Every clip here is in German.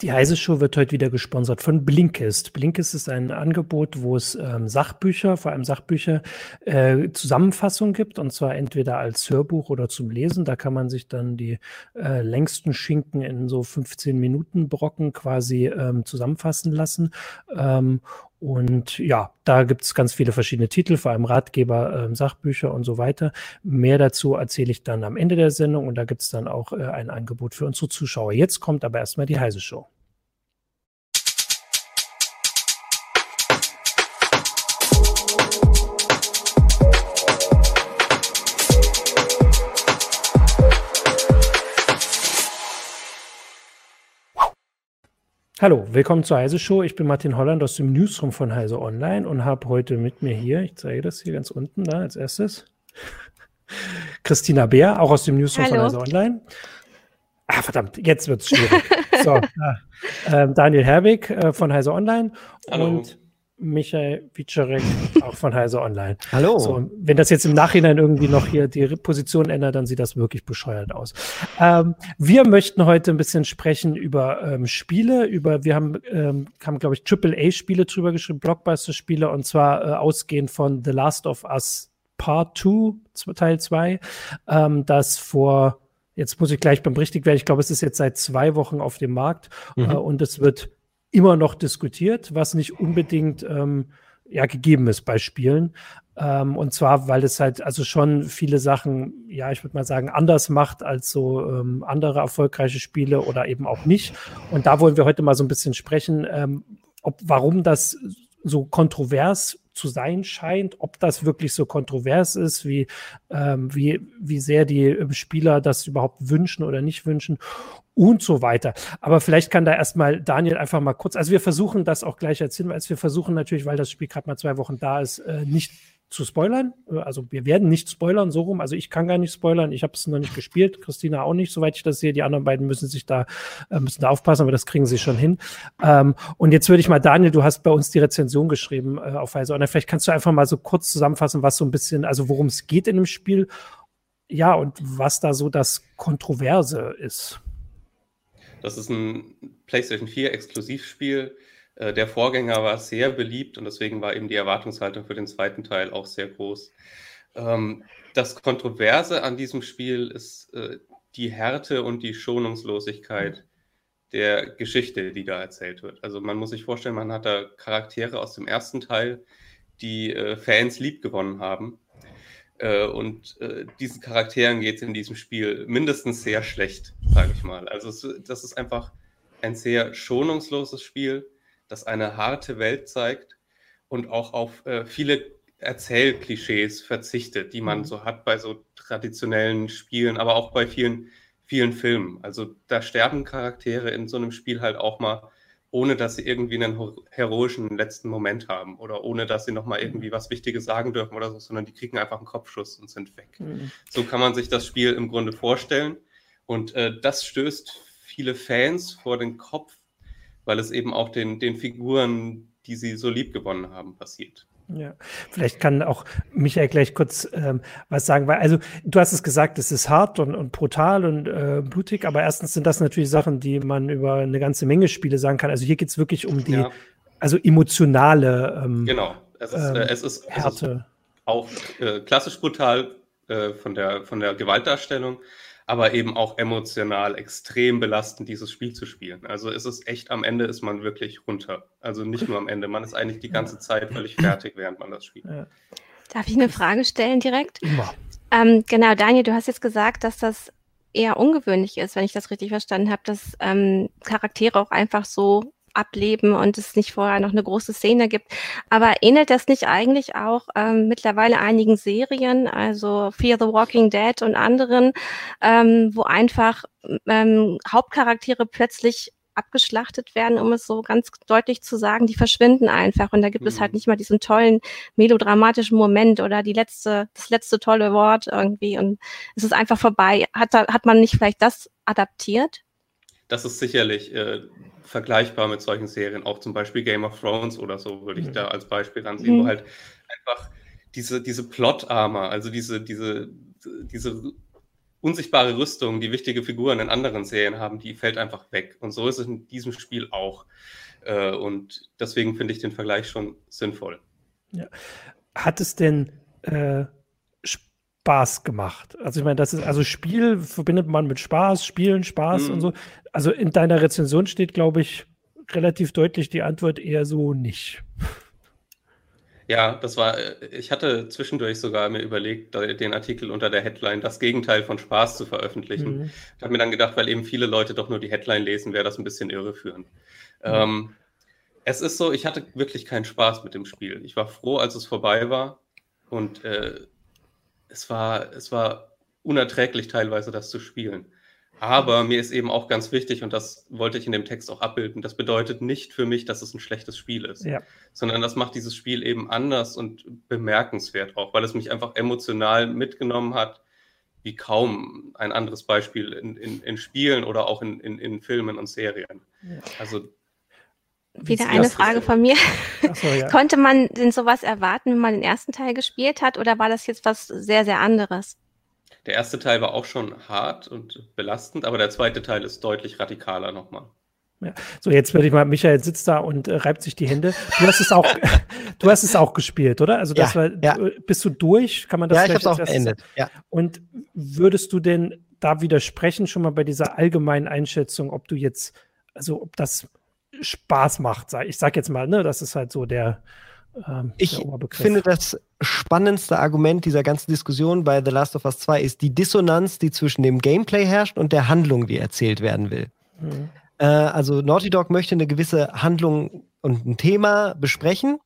Die Heise Show wird heute wieder gesponsert von Blinkist. Blinkist ist ein Angebot, wo es ähm, Sachbücher, vor allem Sachbücher, äh, Zusammenfassungen gibt, und zwar entweder als Hörbuch oder zum Lesen. Da kann man sich dann die äh, längsten Schinken in so 15 Minuten Brocken quasi ähm, zusammenfassen lassen. Ähm, und ja, da gibt es ganz viele verschiedene Titel, vor allem Ratgeber, äh, Sachbücher und so weiter. Mehr dazu erzähle ich dann am Ende der Sendung und da gibt es dann auch äh, ein Angebot für unsere Zuschauer. Jetzt kommt aber erstmal die Heise Show. Hallo, willkommen zur Heise Show. Ich bin Martin Holland aus dem Newsroom von Heise Online und habe heute mit mir hier, ich zeige das hier ganz unten da als erstes, Christina Bär, auch aus dem Newsroom Hallo. von Heise Online. Ah, verdammt, jetzt wird es schwierig. so, äh, äh, Daniel Herwig äh, von Heise Online Hallo. und Michael Wiczarek, auch von Heise Online. Hallo. So, wenn das jetzt im Nachhinein irgendwie noch hier die Position ändert, dann sieht das wirklich bescheuert aus. Ähm, wir möchten heute ein bisschen sprechen über ähm, Spiele, über, wir haben, ähm, haben glaube ich, AAA-Spiele drüber geschrieben, Blockbuster-Spiele, und zwar äh, ausgehend von The Last of Us Part 2, Teil 2, ähm, das vor, jetzt muss ich gleich beim richtig werden, ich glaube, es ist jetzt seit zwei Wochen auf dem Markt mhm. äh, und es wird immer noch diskutiert, was nicht unbedingt ähm, ja, gegeben ist bei Spielen. Ähm, und zwar, weil es halt also schon viele Sachen, ja, ich würde mal sagen, anders macht als so ähm, andere erfolgreiche Spiele oder eben auch nicht. Und da wollen wir heute mal so ein bisschen sprechen, ähm, ob warum das so kontrovers zu sein scheint, ob das wirklich so kontrovers ist, wie, ähm, wie, wie sehr die ähm, Spieler das überhaupt wünschen oder nicht wünschen und so weiter. Aber vielleicht kann da erstmal Daniel einfach mal kurz, also wir versuchen das auch gleich als Hinweis, wir versuchen natürlich, weil das Spiel gerade mal zwei Wochen da ist, äh, nicht zu spoilern. Also wir werden nicht spoilern, so rum. Also ich kann gar nicht spoilern. Ich habe es noch nicht gespielt. Christina auch nicht, soweit ich das sehe. Die anderen beiden müssen sich da, äh, müssen da aufpassen, aber das kriegen sie schon hin. Ähm, und jetzt würde ich mal, Daniel, du hast bei uns die Rezension geschrieben äh, auf Weise. Und vielleicht kannst du einfach mal so kurz zusammenfassen, was so ein bisschen, also worum es geht in dem Spiel. Ja, und was da so das Kontroverse ist. Das ist ein PlayStation 4 Exklusivspiel äh, der Vorgänger war sehr beliebt und deswegen war eben die Erwartungshaltung für den zweiten Teil auch sehr groß. Ähm, das Kontroverse an diesem Spiel ist äh, die Härte und die Schonungslosigkeit der Geschichte, die da erzählt wird. Also man muss sich vorstellen, man hat da Charaktere aus dem ersten Teil, die äh, Fans liebgewonnen haben. und diesen Charakteren geht es in diesem Spiel mindestens sehr schlecht, sage ich mal. Also das ist einfach ein sehr schonungsloses Spiel das eine harte Welt zeigt und auch auf äh, viele Erzählklischees verzichtet, die man mhm. so hat bei so traditionellen Spielen, aber auch bei vielen, vielen Filmen. Also da sterben Charaktere in so einem Spiel halt auch mal, ohne dass sie irgendwie einen heroischen letzten Moment haben oder ohne dass sie nochmal irgendwie was Wichtiges sagen dürfen oder so, sondern die kriegen einfach einen Kopfschuss und sind weg. Mhm. So kann man sich das Spiel im Grunde vorstellen. Und äh, das stößt viele Fans vor den Kopf, weil es eben auch den, den Figuren, die sie so lieb gewonnen haben, passiert. Ja, vielleicht kann auch Michael gleich kurz ähm, was sagen, weil, also du hast es gesagt, es ist hart und, und brutal und äh, blutig, aber erstens sind das natürlich Sachen, die man über eine ganze Menge Spiele sagen kann. Also hier geht es wirklich um die, ja. also emotionale ähm, Genau, es ist, äh, es ist, Härte. Es ist auch äh, klassisch brutal äh, von, der, von der Gewaltdarstellung, aber eben auch emotional extrem belastend, dieses Spiel zu spielen. Also ist es echt, am Ende ist man wirklich runter. Also nicht nur am Ende, man ist eigentlich die ganze Zeit völlig fertig, während man das spielt. Darf ich eine Frage stellen direkt? Ähm, genau, Daniel, du hast jetzt gesagt, dass das eher ungewöhnlich ist, wenn ich das richtig verstanden habe, dass ähm, Charaktere auch einfach so ableben und es nicht vorher noch eine große Szene gibt. Aber ähnelt das nicht eigentlich auch ähm, mittlerweile einigen Serien, also Fear the Walking Dead und anderen, ähm, wo einfach ähm, Hauptcharaktere plötzlich abgeschlachtet werden, um es so ganz deutlich zu sagen, die verschwinden einfach und da gibt mhm. es halt mhm. nicht mal diesen tollen melodramatischen Moment oder die letzte, das letzte tolle Wort irgendwie und es ist einfach vorbei. Hat, hat man nicht vielleicht das adaptiert? Das ist sicherlich äh, vergleichbar mit solchen Serien, auch zum Beispiel Game of Thrones oder so, würde ich mhm. da als Beispiel ansehen, mhm. wo halt einfach diese, diese Plot-Armor, also diese, diese, diese unsichtbare Rüstung, die wichtige Figuren in anderen Serien haben, die fällt einfach weg. Und so ist es in diesem Spiel auch. Äh, und deswegen finde ich den Vergleich schon sinnvoll. Ja. Hat es denn äh, Spaß gemacht? Also ich meine, das ist, also Spiel verbindet man mit Spaß, Spielen, Spaß mhm. und so. Also in deiner Rezension steht, glaube ich, relativ deutlich die Antwort eher so nicht. Ja, das war, äh, ich hatte zwischendurch sogar mir überlegt, den Artikel unter der Headline Das Gegenteil von Spaß zu veröffentlichen. Mhm. Ich habe mir dann gedacht, weil eben viele Leute doch nur die Headline lesen, wäre das ein bisschen irreführend. Mhm. Ähm, es ist so, ich hatte wirklich keinen Spaß mit dem Spiel. Ich war froh, als es vorbei war und äh, es, war, es war unerträglich teilweise, das zu spielen. Aber mir ist eben auch ganz wichtig, und das wollte ich in dem Text auch abbilden, das bedeutet nicht für mich, dass es ein schlechtes Spiel ist, ja. sondern das macht dieses Spiel eben anders und bemerkenswert auch, weil es mich einfach emotional mitgenommen hat, wie kaum ein anderes Beispiel in, in, in Spielen oder auch in, in, in Filmen und Serien. Ja. Also wieder eine Frage von mir. So, ja. Konnte man denn sowas erwarten, wenn man den ersten Teil gespielt hat, oder war das jetzt was sehr, sehr anderes? Der erste Teil war auch schon hart und belastend, aber der zweite Teil ist deutlich radikaler nochmal. Ja. So, jetzt würde ich mal, Michael sitzt da und äh, reibt sich die Hände. Du hast es auch, du hast es auch gespielt, oder? Also das ja, war, ja. bist du durch? Kann man das Ja, ich habe es auch beendet. Ja. Und würdest du denn da widersprechen, schon mal bei dieser allgemeinen Einschätzung, ob du jetzt, also ob das Spaß macht? Ich sag jetzt mal, ne, das ist halt so der, ähm, ich finde, das spannendste Argument dieser ganzen Diskussion bei The Last of Us 2 ist die Dissonanz, die zwischen dem Gameplay herrscht und der Handlung, die erzählt werden will. Mhm. Äh, also Naughty Dog möchte eine gewisse Handlung und ein Thema besprechen,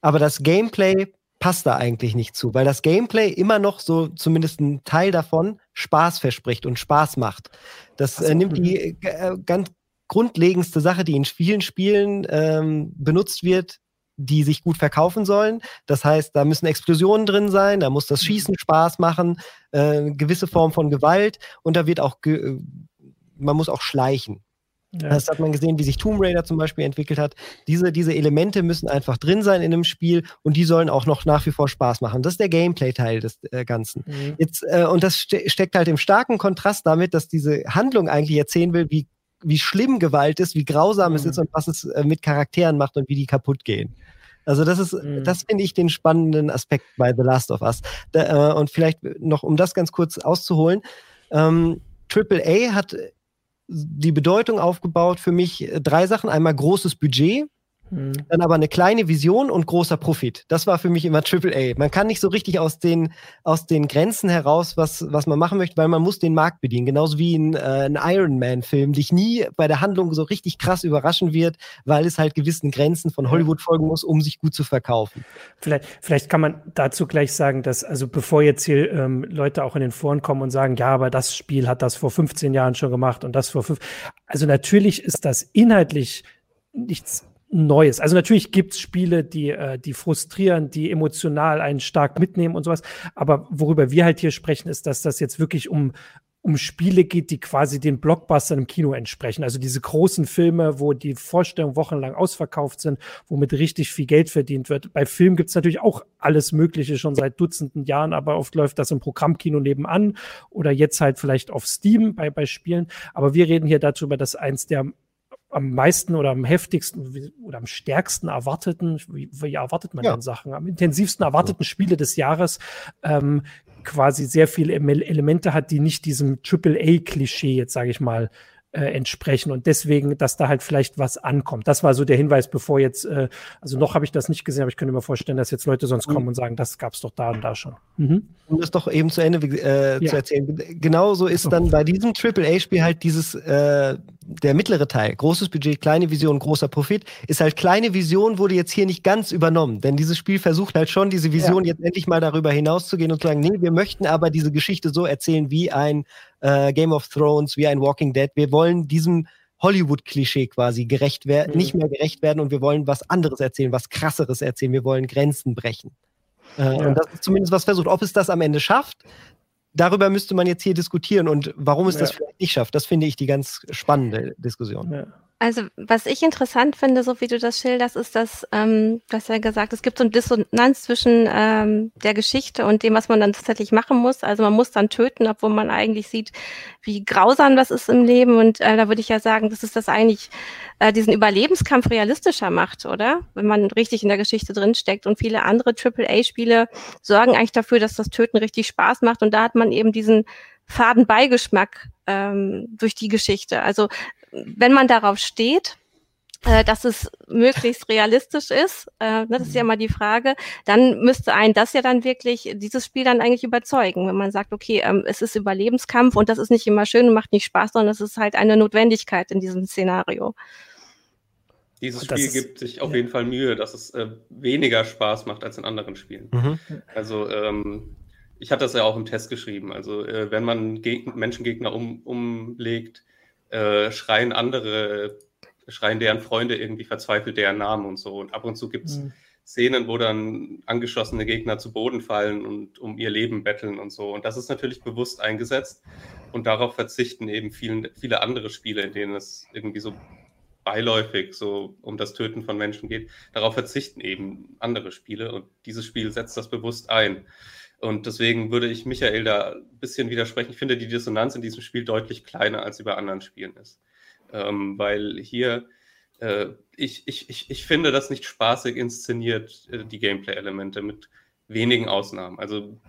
aber das Gameplay passt da eigentlich nicht zu, weil das Gameplay immer noch so, zumindest ein Teil davon, Spaß verspricht und Spaß macht. Das äh, nimmt die mhm. äh, ganz grundlegendste Sache, die in vielen Spielen ähm, benutzt wird, die sich gut verkaufen sollen. Das heißt, da müssen Explosionen drin sein, da muss das mhm. Schießen Spaß machen, äh, gewisse Form von Gewalt und da wird auch, äh, man muss auch schleichen. Ja. Das hat man gesehen, wie sich Tomb Raider zum Beispiel entwickelt hat. Diese, diese Elemente müssen einfach drin sein in einem Spiel und die sollen auch noch nach wie vor Spaß machen. Das ist der Gameplay-Teil des äh, Ganzen. Mhm. Jetzt, äh, und das ste steckt halt im starken Kontrast damit, dass diese Handlung eigentlich erzählen will, wie wie schlimm Gewalt ist, wie grausam mhm. es ist und was es äh, mit Charakteren macht und wie die kaputt gehen. Also das ist, mhm. das finde ich den spannenden Aspekt bei The Last of Us. Da, äh, und vielleicht noch, um das ganz kurz auszuholen, ähm, AAA hat die Bedeutung aufgebaut für mich äh, drei Sachen. Einmal großes Budget, hm. Dann aber eine kleine Vision und großer Profit. Das war für mich immer Triple A. Man kann nicht so richtig aus den, aus den Grenzen heraus, was, was man machen möchte, weil man muss den Markt bedienen. Genauso wie ein, äh, ein Iron Man-Film dich nie bei der Handlung so richtig krass überraschen wird, weil es halt gewissen Grenzen von Hollywood folgen muss, um sich gut zu verkaufen. Vielleicht, vielleicht kann man dazu gleich sagen, dass, also bevor jetzt hier ähm, Leute auch in den Foren kommen und sagen, ja, aber das Spiel hat das vor 15 Jahren schon gemacht und das vor fünf. Also natürlich ist das inhaltlich nichts Neues. Also natürlich gibt's Spiele, die, äh, die frustrieren, die emotional einen stark mitnehmen und sowas. Aber worüber wir halt hier sprechen, ist, dass das jetzt wirklich um, um Spiele geht, die quasi den Blockbustern im Kino entsprechen. Also diese großen Filme, wo die Vorstellungen wochenlang ausverkauft sind, womit richtig viel Geld verdient wird. Bei Filmen gibt's natürlich auch alles Mögliche schon seit Dutzenden Jahren, aber oft läuft das im Programmkino nebenan oder jetzt halt vielleicht auf Steam bei, bei Spielen. Aber wir reden hier darüber, dass eins der am meisten oder am heftigsten oder am stärksten erwarteten, wie, wie erwartet man ja. denn Sachen, am intensivsten erwarteten Spiele des Jahres ähm, quasi sehr viele Elemente hat, die nicht diesem Triple-A-Klischee, jetzt sage ich mal, äh, entsprechen und deswegen, dass da halt vielleicht was ankommt. Das war so der Hinweis, bevor jetzt, äh, also noch habe ich das nicht gesehen, aber ich könnte mir vorstellen, dass jetzt Leute sonst kommen mhm. und sagen, das gab es doch da und da schon. Mhm. Um das doch eben zu Ende äh, ja. zu erzählen. Genauso ist dann bei diesem AAA-Spiel halt dieses, äh, der mittlere Teil, großes Budget, kleine Vision, großer Profit, ist halt kleine Vision, wurde jetzt hier nicht ganz übernommen. Denn dieses Spiel versucht halt schon, diese Vision ja. jetzt endlich mal darüber hinauszugehen und zu sagen, nee, wir möchten aber diese Geschichte so erzählen wie ein äh, Game of Thrones, wie ein Walking Dead. Wir wollen diesem Hollywood-Klischee quasi gerecht werden, mhm. nicht mehr gerecht werden und wir wollen was anderes erzählen, was krasseres erzählen. Wir wollen Grenzen brechen. Äh, ja. Und das ist zumindest was versucht. Ob es das am Ende schafft, darüber müsste man jetzt hier diskutieren und warum es ja. das vielleicht nicht schafft. Das finde ich die ganz spannende Diskussion. Ja. Also, was ich interessant finde, so wie du das schilderst, ist, dass, ähm, du hast ja gesagt, es gibt so eine Dissonanz zwischen ähm, der Geschichte und dem, was man dann tatsächlich machen muss. Also man muss dann töten, obwohl man eigentlich sieht, wie grausam das ist im Leben. Und äh, da würde ich ja sagen, dass es das eigentlich äh, diesen Überlebenskampf realistischer macht, oder? Wenn man richtig in der Geschichte drinsteckt. Und viele andere AAA-Spiele sorgen eigentlich dafür, dass das Töten richtig Spaß macht. Und da hat man eben diesen faden Beigeschmack ähm, durch die Geschichte. Also wenn man darauf steht, äh, dass es möglichst realistisch ist, äh, ne, das ist ja mhm. mal die Frage, dann müsste ein das ja dann wirklich, dieses Spiel dann eigentlich überzeugen, wenn man sagt, okay, ähm, es ist Überlebenskampf und das ist nicht immer schön und macht nicht Spaß, sondern es ist halt eine Notwendigkeit in diesem Szenario. Dieses Spiel gibt sich auf ja. jeden Fall Mühe, dass es äh, weniger Spaß macht als in anderen Spielen. Mhm. Also ähm, ich hatte das ja auch im Test geschrieben. Also äh, wenn man Geg Menschengegner um, umlegt, äh, schreien andere, schreien deren Freunde irgendwie verzweifelt deren Namen und so. Und ab und zu gibt es mhm. Szenen, wo dann angeschossene Gegner zu Boden fallen und um ihr Leben betteln und so. Und das ist natürlich bewusst eingesetzt. Und darauf verzichten eben vielen, viele andere Spiele, in denen es irgendwie so beiläufig so um das Töten von Menschen geht. Darauf verzichten eben andere Spiele und dieses Spiel setzt das bewusst ein. Und deswegen würde ich Michael da ein bisschen widersprechen. Ich finde die Dissonanz in diesem Spiel deutlich kleiner als sie bei anderen Spielen ist. Ähm, weil hier, äh, ich, ich, ich, ich finde das nicht spaßig inszeniert, äh, die Gameplay-Elemente, mit wenigen Ausnahmen. Also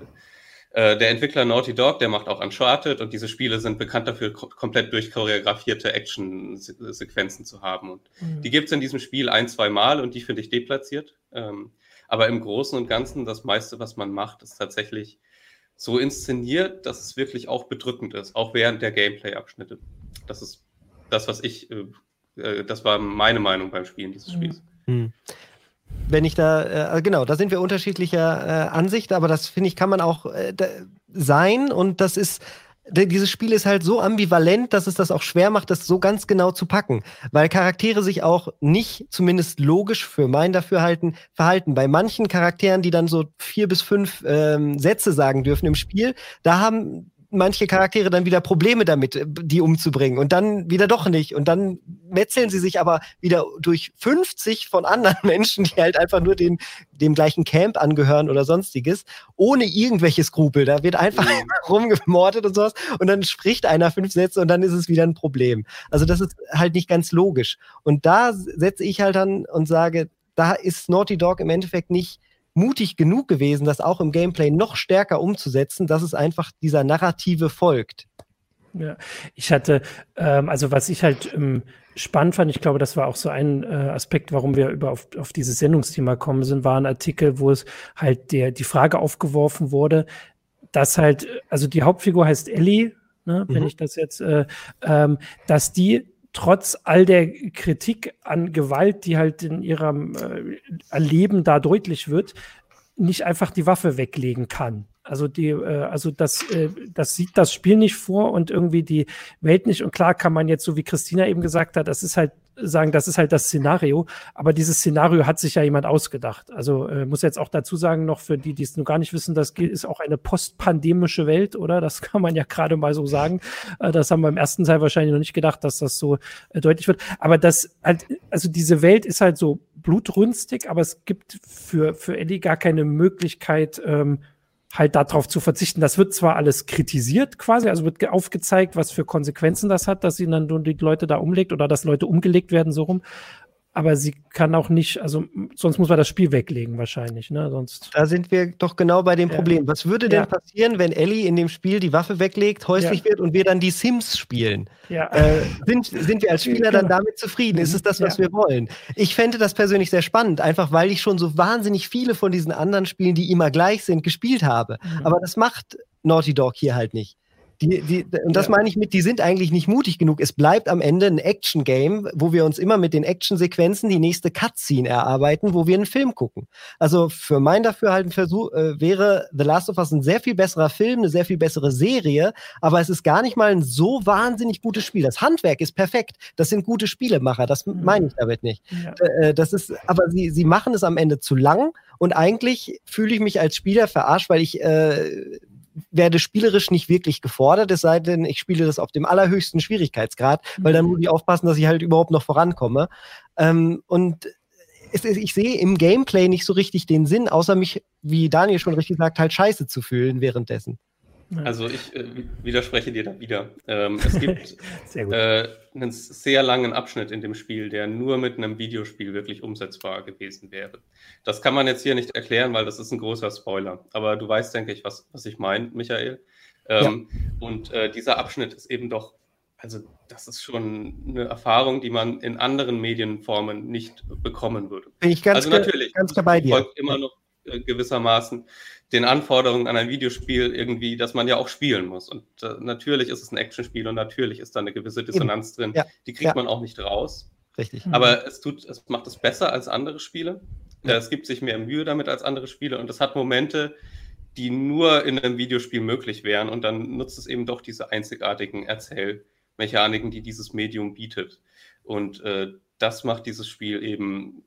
äh, der Entwickler Naughty Dog, der macht auch Uncharted und diese Spiele sind bekannt dafür, komplett durchchoreografierte Action-Sequenzen zu haben. Und mhm. die gibt es in diesem Spiel ein, zwei Mal und die finde ich deplatziert. Ähm, aber im Großen und Ganzen, das meiste, was man macht, ist tatsächlich so inszeniert, dass es wirklich auch bedrückend ist, auch während der Gameplay-Abschnitte. Das ist das, was ich, äh, äh das war meine Meinung beim Spielen dieses mhm. Spiels. Mhm. Wenn ich da, äh, genau, da sind wir unterschiedlicher äh, Ansicht, aber das finde ich, kann man auch äh, sein und das ist dieses Spiel ist halt so ambivalent, dass es das auch schwer macht, das so ganz genau zu packen, weil Charaktere sich auch nicht zumindest logisch für mein Dafürhalten verhalten. Bei manchen Charakteren, die dann so vier bis fünf ähm, Sätze sagen dürfen im Spiel, da haben manche Charaktere dann wieder Probleme damit, äh, die umzubringen und dann wieder doch nicht. Und dann metzeln sie sich aber wieder durch 50 von anderen Menschen, die halt einfach nur den, dem gleichen Camp angehören oder sonstiges, ohne irgendwelche Skrupel. Da wird einfach mhm. rumgemordet und sowas und dann spricht einer fünf Sätze und dann ist es wieder ein Problem. Also das ist halt nicht ganz logisch. Und da setze ich halt dann und sage, da ist Naughty Dog im Endeffekt nicht mutig genug gewesen, das auch im Gameplay noch stärker umzusetzen, dass es einfach dieser Narrative folgt. Ja, ich hatte, ähm, also was ich halt ähm, spannend fand, ich glaube, das war auch so ein äh, Aspekt, warum wir über auf, auf dieses Sendungsthema kommen sind, war ein Artikel, wo es halt der, die Frage aufgeworfen wurde, dass halt, also die Hauptfigur heißt Ellie, ne, mhm. wenn ich das jetzt, äh, ähm, dass die trotz all der Kritik an Gewalt, die halt in ihrem äh, Leben da deutlich wird, nicht einfach die Waffe weglegen kann. Also die, äh, also das, äh, das sieht das Spiel nicht vor und irgendwie die Welt nicht. Und klar kann man jetzt, so wie Christina eben gesagt hat, das ist halt sagen, das ist halt das Szenario. Aber dieses Szenario hat sich ja jemand ausgedacht. Also äh, muss jetzt auch dazu sagen, noch für die, die es nur gar nicht wissen, das ist auch eine postpandemische Welt, oder? Das kann man ja gerade mal so sagen. Äh, das haben wir im ersten Teil wahrscheinlich noch nicht gedacht, dass das so äh, deutlich wird. Aber das halt, also diese Welt ist halt so blutrünstig, aber es gibt für, für Eddie gar keine Möglichkeit, ähm, halt darauf zu verzichten. Das wird zwar alles kritisiert quasi, also wird aufgezeigt, was für Konsequenzen das hat, dass sie dann die Leute da umlegt oder dass Leute umgelegt werden so rum aber sie kann auch nicht, also sonst muss man das Spiel weglegen wahrscheinlich, ne? Sonst. Da sind wir doch genau bei dem ja. Problem. Was würde denn ja. passieren, wenn Ellie in dem Spiel die Waffe weglegt, häuslich ja. wird und wir dann die Sims spielen? Äh, sind, sind wir als Spieler dann genau. damit zufrieden? Ist es das, was wir wollen? Ich fände das persönlich sehr spannend, einfach weil ich schon so wahnsinnig viele von diesen anderen Spielen, die immer gleich sind, gespielt habe. Mhm. Aber das macht Naughty Dog hier halt nicht. Die, die, und das ja. meine ich mit, die sind eigentlich nicht mutig genug. Es bleibt am Ende ein Action-Game, wo wir uns immer mit den Action-Sequenzen die nächste Cutscene erarbeiten, wo wir einen Film gucken. Also für mein Dafürhalten Versuch, äh, wäre The Last of Us ein sehr viel besserer Film, eine sehr viel bessere Serie, aber es ist gar nicht mal ein so wahnsinnig gutes Spiel. Das Handwerk ist perfekt. Das sind gute Spielemacher. Das mhm. meine ich damit nicht. Ja. Äh, das ist, aber sie, sie machen es am Ende zu lang und eigentlich fühle ich mich als Spieler verarscht, weil ich äh, werde spielerisch nicht wirklich gefordert, es sei denn, ich spiele das auf dem allerhöchsten Schwierigkeitsgrad, weil dann muss ich aufpassen, dass ich halt überhaupt noch vorankomme. Ähm, und es, ich sehe im Gameplay nicht so richtig den Sinn, außer mich, wie Daniel schon richtig sagt, halt scheiße zu fühlen währenddessen. Also ich äh, widerspreche dir da wieder. Ähm, es gibt äh, einen sehr langen Abschnitt in dem Spiel, der nur mit einem Videospiel wirklich umsetzbar gewesen wäre. Das kann man jetzt hier nicht erklären, weil das ist ein großer Spoiler. Aber du weißt, denke ich, was, was ich meine, Michael. Ähm, ja. Und äh, dieser Abschnitt ist eben doch also das ist schon eine Erfahrung, die man in anderen Medienformen nicht bekommen würde. Bin ich ganz, also natürlich, ganz dabei dir. folgt immer noch gewissermaßen den Anforderungen an ein Videospiel irgendwie, dass man ja auch spielen muss. Und äh, natürlich ist es ein Actionspiel und natürlich ist da eine gewisse Dissonanz drin. Ja. Die kriegt ja. man auch nicht raus. Richtig. Aber es tut, es macht es besser als andere Spiele. Ja. Es gibt sich mehr Mühe damit als andere Spiele und es hat Momente, die nur in einem Videospiel möglich wären und dann nutzt es eben doch diese einzigartigen Erzähl- Mechaniken, die dieses Medium bietet. Und äh, das macht dieses Spiel eben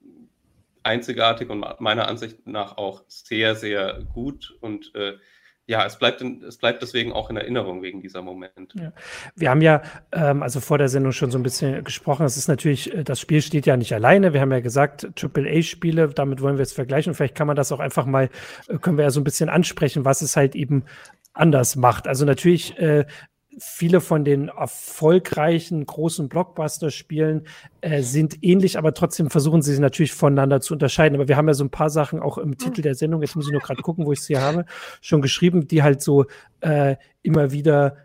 einzigartig und meiner Ansicht nach auch sehr, sehr gut. Und äh, ja, es bleibt, in, es bleibt deswegen auch in Erinnerung wegen dieser Momente. Ja. Wir haben ja ähm, also vor der Sendung schon so ein bisschen gesprochen. Es ist natürlich, äh, das Spiel steht ja nicht alleine. Wir haben ja gesagt, AAA-Spiele, damit wollen wir es vergleichen. Vielleicht kann man das auch einfach mal, äh, können wir ja so ein bisschen ansprechen, was es halt eben anders macht. Also natürlich äh, viele von den erfolgreichen großen Blockbuster-Spielen äh, sind ähnlich, aber trotzdem versuchen sie sich natürlich voneinander zu unterscheiden. Aber wir haben ja so ein paar Sachen auch im Titel der Sendung, jetzt muss ich nur gerade gucken, wo ich sie habe, schon geschrieben, die halt so äh, immer wieder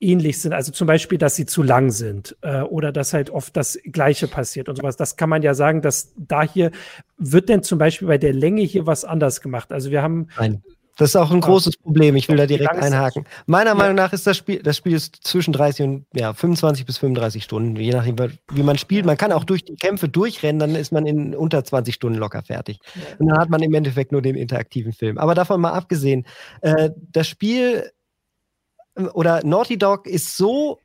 ähnlich sind. Also zum Beispiel, dass sie zu lang sind äh, oder dass halt oft das Gleiche passiert und sowas. Das kann man ja sagen, dass da hier wird denn zum Beispiel bei der Länge hier was anders gemacht. Also wir haben Nein. Das ist auch ein großes Problem. Ich will da direkt einhaken. Meiner. Meinung nach ist das Spiel, das Spiel ist zwischen 30 und ja, 25 bis 35 Stunden, je nachdem, wie man spielt. Man kann auch durch die Kämpfe durchrennen, dann ist man in unter 20 Stunden locker fertig. Und dann hat man im Endeffekt nur den interaktiven Film. Aber davon mal abgesehen, äh, das Spiel äh, oder Naughty Dog ist so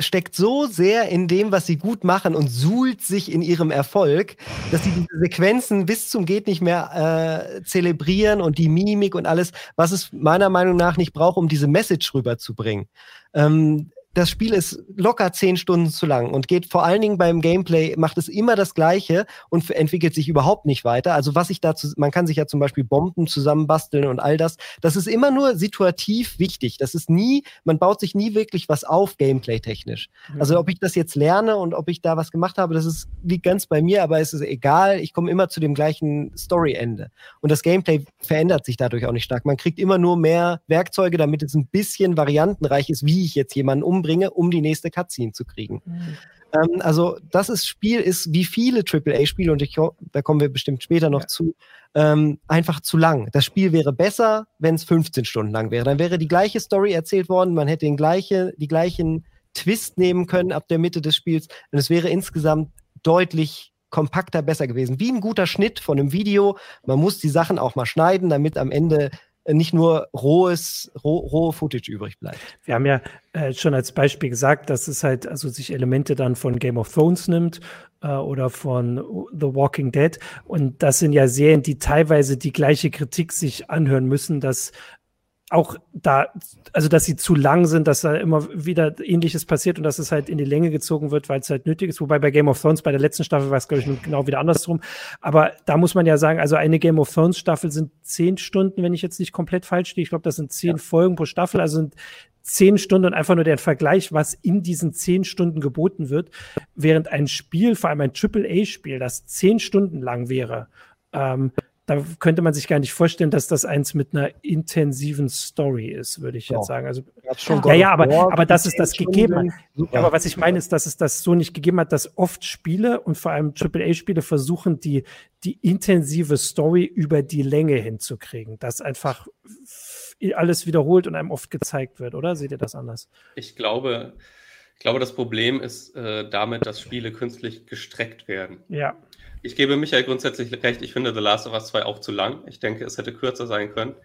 steckt so sehr in dem, was sie gut machen und suhlt sich in ihrem Erfolg, dass sie diese Sequenzen bis zum geht nicht mehr äh, zelebrieren und die Mimik und alles, was es meiner Meinung nach nicht braucht, um diese Message rüberzubringen. Ähm, das Spiel ist locker zehn Stunden zu lang und geht vor allen Dingen beim Gameplay, macht es immer das Gleiche und entwickelt sich überhaupt nicht weiter. Also was ich dazu, man kann sich ja zum Beispiel Bomben zusammenbasteln und all das. Das ist immer nur situativ wichtig. Das ist nie, man baut sich nie wirklich was auf, Gameplay-technisch. Mhm. Also ob ich das jetzt lerne und ob ich da was gemacht habe, das ist, liegt ganz bei mir, aber es ist egal. Ich komme immer zu dem gleichen Story-Ende. Und das Gameplay verändert sich dadurch auch nicht stark. Man kriegt immer nur mehr Werkzeuge, damit es ein bisschen variantenreich ist, wie ich jetzt jemanden umbringe bringe, um die nächste Cutscene zu kriegen. Mhm. Ähm, also das ist, Spiel ist wie viele AAA-Spiele, und ich, da kommen wir bestimmt später noch ja. zu, ähm, einfach zu lang. Das Spiel wäre besser, wenn es 15 Stunden lang wäre. Dann wäre die gleiche Story erzählt worden, man hätte den gleiche, die gleichen Twist nehmen können ab der Mitte des Spiels und es wäre insgesamt deutlich kompakter besser gewesen. Wie ein guter Schnitt von einem Video. Man muss die Sachen auch mal schneiden, damit am Ende nicht nur rohes, roh, rohe Footage übrig bleibt. Wir haben ja äh, schon als Beispiel gesagt, dass es halt also sich Elemente dann von Game of Thrones nimmt äh, oder von The Walking Dead. Und das sind ja Serien, die teilweise die gleiche Kritik sich anhören müssen, dass auch da, also dass sie zu lang sind, dass da immer wieder ähnliches passiert und dass es halt in die Länge gezogen wird, weil es halt nötig ist. Wobei bei Game of Thrones bei der letzten Staffel war es, glaube ich, genau wieder andersrum. Aber da muss man ja sagen, also eine Game of Thrones Staffel sind zehn Stunden, wenn ich jetzt nicht komplett falsch stehe. Ich glaube, das sind zehn ja. Folgen pro Staffel, also sind zehn Stunden und einfach nur der Vergleich, was in diesen zehn Stunden geboten wird, während ein Spiel, vor allem ein AAA-Spiel, das zehn Stunden lang wäre, ähm, da könnte man sich gar nicht vorstellen, dass das eins mit einer intensiven Story ist, würde ich jetzt sagen. Also, ja, ja, aber, aber dass es das gegeben hat. Ja, aber was ich meine, ist, dass es das so nicht gegeben hat, dass oft Spiele und vor allem AAA-Spiele versuchen, die, die intensive Story über die Länge hinzukriegen. Dass einfach alles wiederholt und einem oft gezeigt wird, oder? Seht ihr das anders? Ich glaube, ich glaube, das Problem ist äh, damit, dass Spiele künstlich gestreckt werden. Ja. Ich gebe Michael grundsätzlich recht. Ich finde The Last of Us 2 auch zu lang. Ich denke, es hätte kürzer sein können.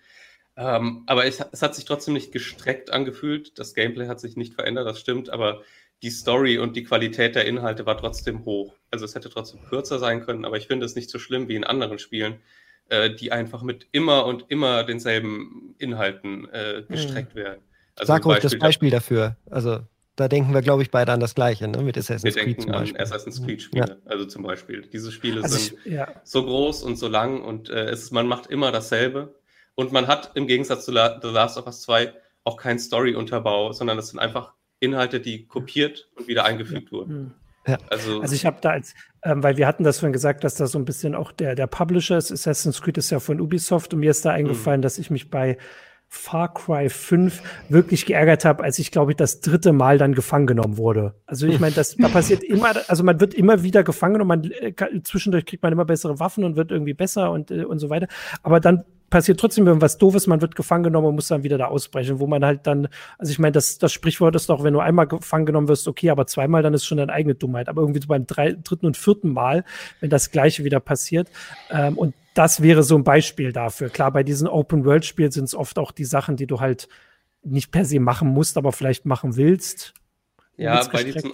Ähm, aber es, es, hat sich trotzdem nicht gestreckt angefühlt. Das Gameplay hat sich nicht verändert, das stimmt. Aber die Story und die Qualität der Inhalte war trotzdem hoch. Also es hätte trotzdem kürzer sein können. Aber ich finde es nicht so schlimm wie in anderen Spielen, äh, die einfach mit immer und immer denselben Inhalten äh, gestreckt mhm. werden. Also Sag ruhig das Beispiel dafür. Also da denken wir, glaube ich, beide an das Gleiche, ne? mit Assassin's wir Creed. Wir denken an Assassin's Creed-Spiele. Ja. Also zum Beispiel. Diese Spiele also sind ich, ja. so groß und so lang und äh, es, man macht immer dasselbe. Und man hat im Gegensatz zu La The Last of Us 2 auch keinen Story-Unterbau, sondern es sind einfach Inhalte, die kopiert und wieder eingefügt ja. wurden. Hm. Ja. Also, also ich habe da als, ähm, weil wir hatten das vorhin gesagt, dass da so ein bisschen auch der, der Publisher ist. Assassin's Creed ist ja von Ubisoft und mir ist da eingefallen, mhm. dass ich mich bei Far Cry 5 wirklich geärgert habe, als ich, glaube ich, das dritte Mal dann gefangen genommen wurde. Also ich meine, das da passiert immer, also man wird immer wieder gefangen und man äh, zwischendurch kriegt man immer bessere Waffen und wird irgendwie besser und, äh, und so weiter. Aber dann passiert trotzdem irgendwas Doofes, man wird gefangen genommen und muss dann wieder da ausbrechen, wo man halt dann, also ich meine, das, das Sprichwort ist doch, wenn du einmal gefangen genommen wirst, okay, aber zweimal, dann ist schon deine eigene Dummheit. Aber irgendwie so beim drei, dritten und vierten Mal, wenn das Gleiche wieder passiert. Ähm, und das wäre so ein Beispiel dafür. Klar, bei diesen Open-World-Spielen sind es oft auch die Sachen, die du halt nicht per se machen musst, aber vielleicht machen willst. Ja, bei diesen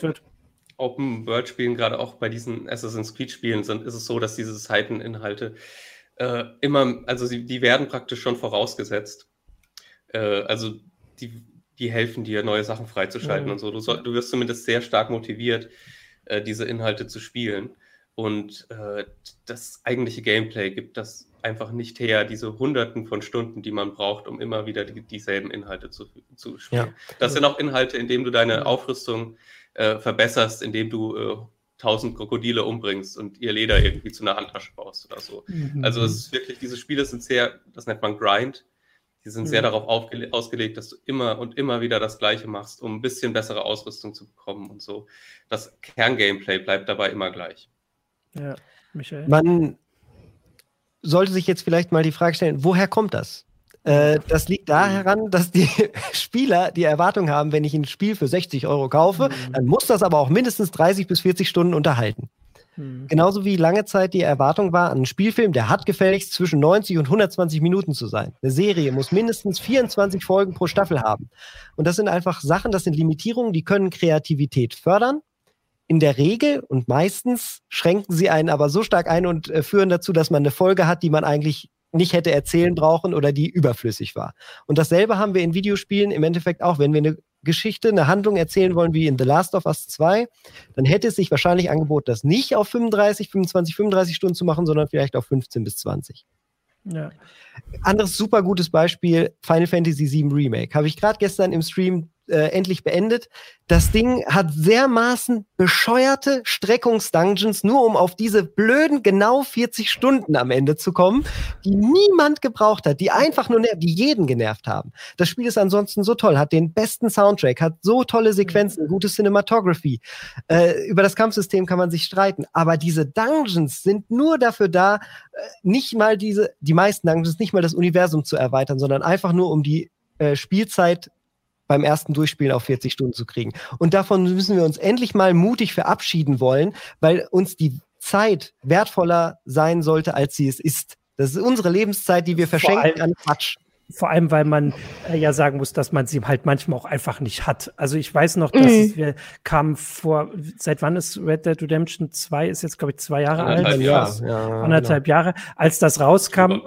Open-World-Spielen, gerade auch bei diesen Assassin's Creed-Spielen, ist es so, dass diese Seiteninhalte äh, immer, also sie, die werden praktisch schon vorausgesetzt. Äh, also die, die helfen dir, neue Sachen freizuschalten mhm. und so. Du, soll, du wirst zumindest sehr stark motiviert, äh, diese Inhalte zu spielen. Und äh, das eigentliche Gameplay gibt das einfach nicht her, diese Hunderten von Stunden, die man braucht, um immer wieder die, dieselben Inhalte zu, zu spielen. Ja. Das sind auch Inhalte, in denen du deine Aufrüstung äh, verbesserst, indem du äh, tausend Krokodile umbringst und ihr Leder irgendwie zu einer Handtasche baust oder so. Mhm. Also es ist wirklich, diese Spiele sind sehr, das nennt man Grind, die sind mhm. sehr darauf ausgelegt, dass du immer und immer wieder das Gleiche machst, um ein bisschen bessere Ausrüstung zu bekommen und so. Das Kerngameplay bleibt dabei immer gleich. Ja, Michael. Man sollte sich jetzt vielleicht mal die Frage stellen, woher kommt das? Äh, das liegt daran, dass die Spieler die Erwartung haben, wenn ich ein Spiel für 60 Euro kaufe, mhm. dann muss das aber auch mindestens 30 bis 40 Stunden unterhalten. Mhm. Genauso wie lange Zeit die Erwartung war an einen Spielfilm, der hat gefälligst zwischen 90 und 120 Minuten zu sein. Eine Serie muss mindestens 24 Folgen pro Staffel haben. Und das sind einfach Sachen, das sind Limitierungen, die können Kreativität fördern. In der Regel und meistens schränken sie einen aber so stark ein und äh, führen dazu, dass man eine Folge hat, die man eigentlich nicht hätte erzählen brauchen oder die überflüssig war. Und dasselbe haben wir in Videospielen im Endeffekt auch. Wenn wir eine Geschichte, eine Handlung erzählen wollen wie in The Last of Us 2, dann hätte es sich wahrscheinlich angeboten, das nicht auf 35, 25, 35 Stunden zu machen, sondern vielleicht auf 15 bis 20. Ja. Anderes super gutes Beispiel, Final Fantasy VII Remake. Habe ich gerade gestern im Stream äh, endlich beendet. Das Ding hat dermaßen bescheuerte Streckungsdungeons, nur um auf diese blöden genau 40 Stunden am Ende zu kommen, die niemand gebraucht hat, die einfach nur, die jeden genervt haben. Das Spiel ist ansonsten so toll, hat den besten Soundtrack, hat so tolle Sequenzen, gute Cinematography. Äh, über das Kampfsystem kann man sich streiten, aber diese Dungeons sind nur dafür da, äh, nicht mal diese, die meisten Dungeons, nicht mal das Universum zu erweitern, sondern einfach nur um die äh, Spielzeit beim ersten Durchspielen auf 40 Stunden zu kriegen. Und davon müssen wir uns endlich mal mutig verabschieden wollen, weil uns die Zeit wertvoller sein sollte, als sie es ist. Das ist unsere Lebenszeit, die wir verschenken an Quatsch. Vor allem, weil man äh, ja sagen muss, dass man sie halt manchmal auch einfach nicht hat. Also ich weiß noch, dass mhm. wir kamen vor, seit wann ist Red Dead Redemption 2, ist jetzt, glaube ich, zwei Jahre alt. Jahr. Ja, anderthalb genau. Jahre. Als das rauskam,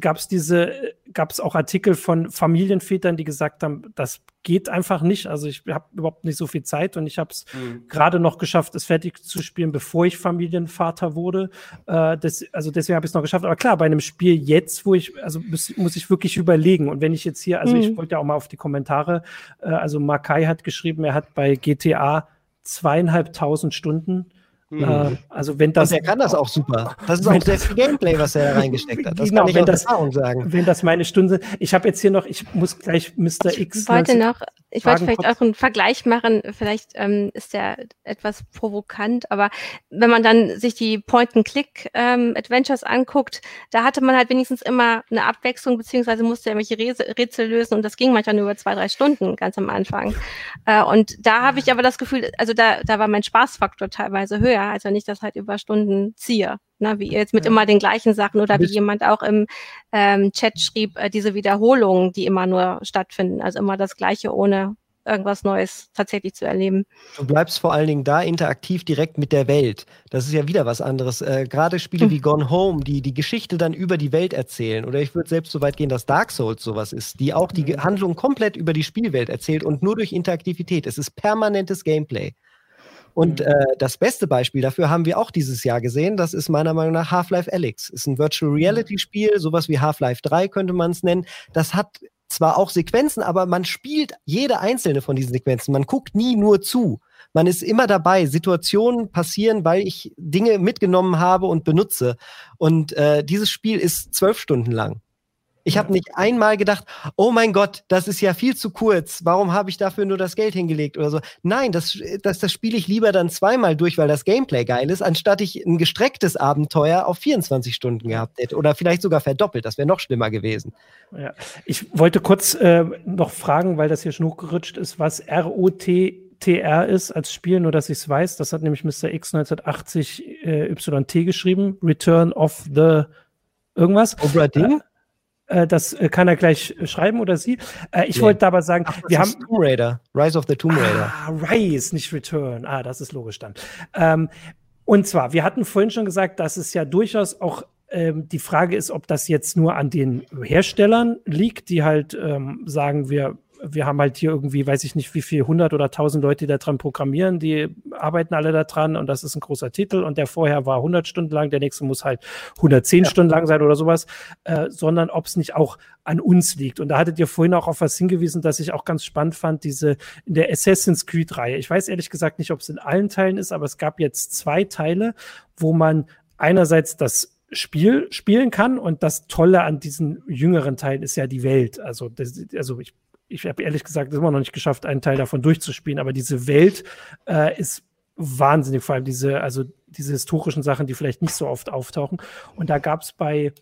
gab es diese, gab es auch Artikel von Familienvätern, die gesagt haben, das geht einfach nicht. Also ich habe überhaupt nicht so viel Zeit und ich habe es mhm. gerade noch geschafft, es fertig zu spielen, bevor ich Familienvater wurde. Äh, das, also deswegen habe ich es noch geschafft. Aber klar, bei einem Spiel jetzt, wo ich, also muss, muss ich wirklich überlegen. Und wenn ich jetzt hier, also mhm. ich wollte ja auch mal auf die Kommentare, äh, also Makai hat geschrieben, er hat bei GTA zweieinhalbtausend Stunden Mhm. Äh, also wenn das. Und der kann das auch super. Das ist auch sehr viel Gameplay, was er da reingesteckt hat. Das genau, kann ich wenn das, Erfahrung sagen. Wenn das meine Stunde. Ich habe jetzt hier noch, ich muss gleich Mr. X. Ich wollte noch, ich wollte vielleicht auch einen Vergleich machen. Vielleicht ähm, ist der etwas provokant, aber wenn man dann sich die Point-and-Click-Adventures ähm, anguckt, da hatte man halt wenigstens immer eine Abwechslung, beziehungsweise musste irgendwelche Rätsel lösen und das ging manchmal nur über zwei, drei Stunden ganz am Anfang. Äh, und da habe ich aber das Gefühl, also da, da war mein Spaßfaktor teilweise höher höher, als wenn ich das halt über Stunden ziehe. Ne, wie jetzt mit ja. immer den gleichen Sachen oder wie jemand auch im ähm, Chat schrieb, äh, diese Wiederholungen, die immer nur stattfinden. Also immer das Gleiche ohne irgendwas Neues tatsächlich zu erleben. Du bleibst vor allen Dingen da interaktiv direkt mit der Welt. Das ist ja wieder was anderes. Äh, Gerade Spiele hm. wie Gone Home, die die Geschichte dann über die Welt erzählen. Oder ich würde selbst so weit gehen, dass Dark Souls sowas ist, die auch die mhm. Handlung komplett über die Spielwelt erzählt und nur durch Interaktivität. Es ist permanentes Gameplay. Und mhm. äh, das beste Beispiel dafür haben wir auch dieses Jahr gesehen. Das ist meiner Meinung nach Half-Life Alyx. Ist ein Virtual mhm. Reality Spiel, sowas wie Half-Life 3 könnte man es nennen. Das hat zwar auch Sequenzen, aber man spielt jede einzelne von diesen Sequenzen. Man guckt nie nur zu. Man ist immer dabei. Situationen passieren, weil ich Dinge mitgenommen habe und benutze. Und äh, dieses Spiel ist zwölf Stunden lang. Ich habe nicht einmal gedacht, oh mein Gott, das ist ja viel zu kurz. Warum habe ich dafür nur das Geld hingelegt oder so? Nein, das, das, das spiele ich lieber dann zweimal durch, weil das Gameplay geil ist, anstatt ich ein gestrecktes Abenteuer auf 24 Stunden gehabt hätte oder vielleicht sogar verdoppelt. Das wäre noch schlimmer gewesen. Ja. Ich wollte kurz äh, noch fragen, weil das hier schon hochgerutscht ist, was ROT TR ist als Spiel, nur dass ich es weiß. Das hat nämlich Mr. X 1980 äh, YT geschrieben. Return of the irgendwas. Obra Ding? Äh, äh, das äh, kann er gleich schreiben oder sie. Äh, ich nee. wollte aber sagen, Ach, wir haben. Tomb Raider, Rise of the Tomb Raider. Ah, Rise, nicht Return. Ah, das ist logisch dann. Ähm, und zwar, wir hatten vorhin schon gesagt, dass es ja durchaus auch ähm, die Frage ist, ob das jetzt nur an den Herstellern liegt, die halt ähm, sagen, wir wir haben halt hier irgendwie, weiß ich nicht, wie viel, 100 oder 1000 Leute, die da dran programmieren, die arbeiten alle da dran und das ist ein großer Titel und der vorher war 100 Stunden lang, der nächste muss halt 110 ja. Stunden lang sein oder sowas, äh, sondern ob es nicht auch an uns liegt. Und da hattet ihr vorhin auch auf was hingewiesen, dass ich auch ganz spannend fand, diese in der Assassin's Creed-Reihe. Ich weiß ehrlich gesagt nicht, ob es in allen Teilen ist, aber es gab jetzt zwei Teile, wo man einerseits das Spiel spielen kann. Und das Tolle an diesen jüngeren Teilen ist ja die Welt. Also, das, also ich ich habe ehrlich gesagt immer noch nicht geschafft, einen Teil davon durchzuspielen, aber diese Welt äh, ist wahnsinnig, vor allem diese, also diese historischen Sachen, die vielleicht nicht so oft auftauchen. Und da gab es bei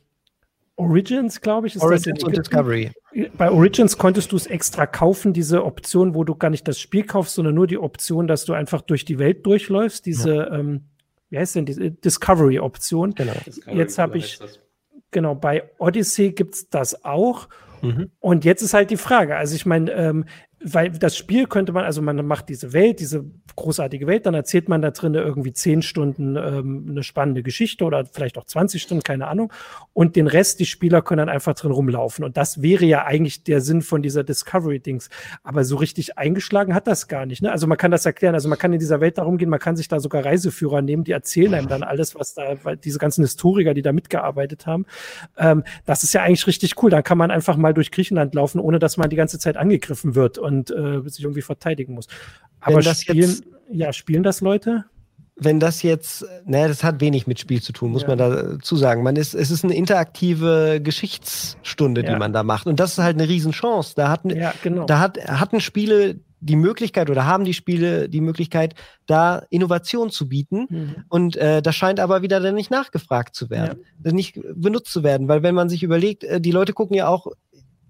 Origins, glaube ich. Origins und Discovery. Bei Origins konntest du es extra kaufen, diese Option, wo du gar nicht das Spiel kaufst, sondern nur die Option, dass du einfach durch die Welt durchläufst. Diese, ja. ähm, wie heißt denn die Discovery-Option? Genau. Discovery, Jetzt habe ich, genau, bei Odyssey gibt es das auch. Mhm. Und jetzt ist halt die Frage, also ich meine, ähm, weil das Spiel könnte man, also man macht diese Welt, diese großartige Welt, dann erzählt man da drin irgendwie zehn Stunden ähm, eine spannende Geschichte oder vielleicht auch 20 Stunden, keine Ahnung. Und den Rest, die Spieler können dann einfach drin rumlaufen. Und das wäre ja eigentlich der Sinn von dieser Discovery-Dings. Aber so richtig eingeschlagen hat das gar nicht. Ne? Also man kann das erklären, also man kann in dieser Welt darum gehen, man kann sich da sogar Reiseführer nehmen, die erzählen einem dann alles, was da, diese ganzen Historiker, die da mitgearbeitet haben. Ähm, das ist ja eigentlich richtig cool. Dann kann man einfach mal durch Griechenland laufen, ohne dass man die ganze Zeit angegriffen wird. Und und äh, sich irgendwie verteidigen muss. Aber spielen, jetzt, ja, spielen das Leute? Wenn das jetzt, naja, das hat wenig mit Spiel zu tun, muss ja. man dazu sagen. Man ist, es ist eine interaktive Geschichtsstunde, ja. die man da macht. Und das ist halt eine Riesenchance. Da hatten, ja, genau. da hat, hatten Spiele die Möglichkeit oder haben die Spiele die Möglichkeit, da Innovation zu bieten. Mhm. Und äh, das scheint aber wieder dann nicht nachgefragt zu werden, ja. nicht benutzt zu werden. Weil wenn man sich überlegt, äh, die Leute gucken ja auch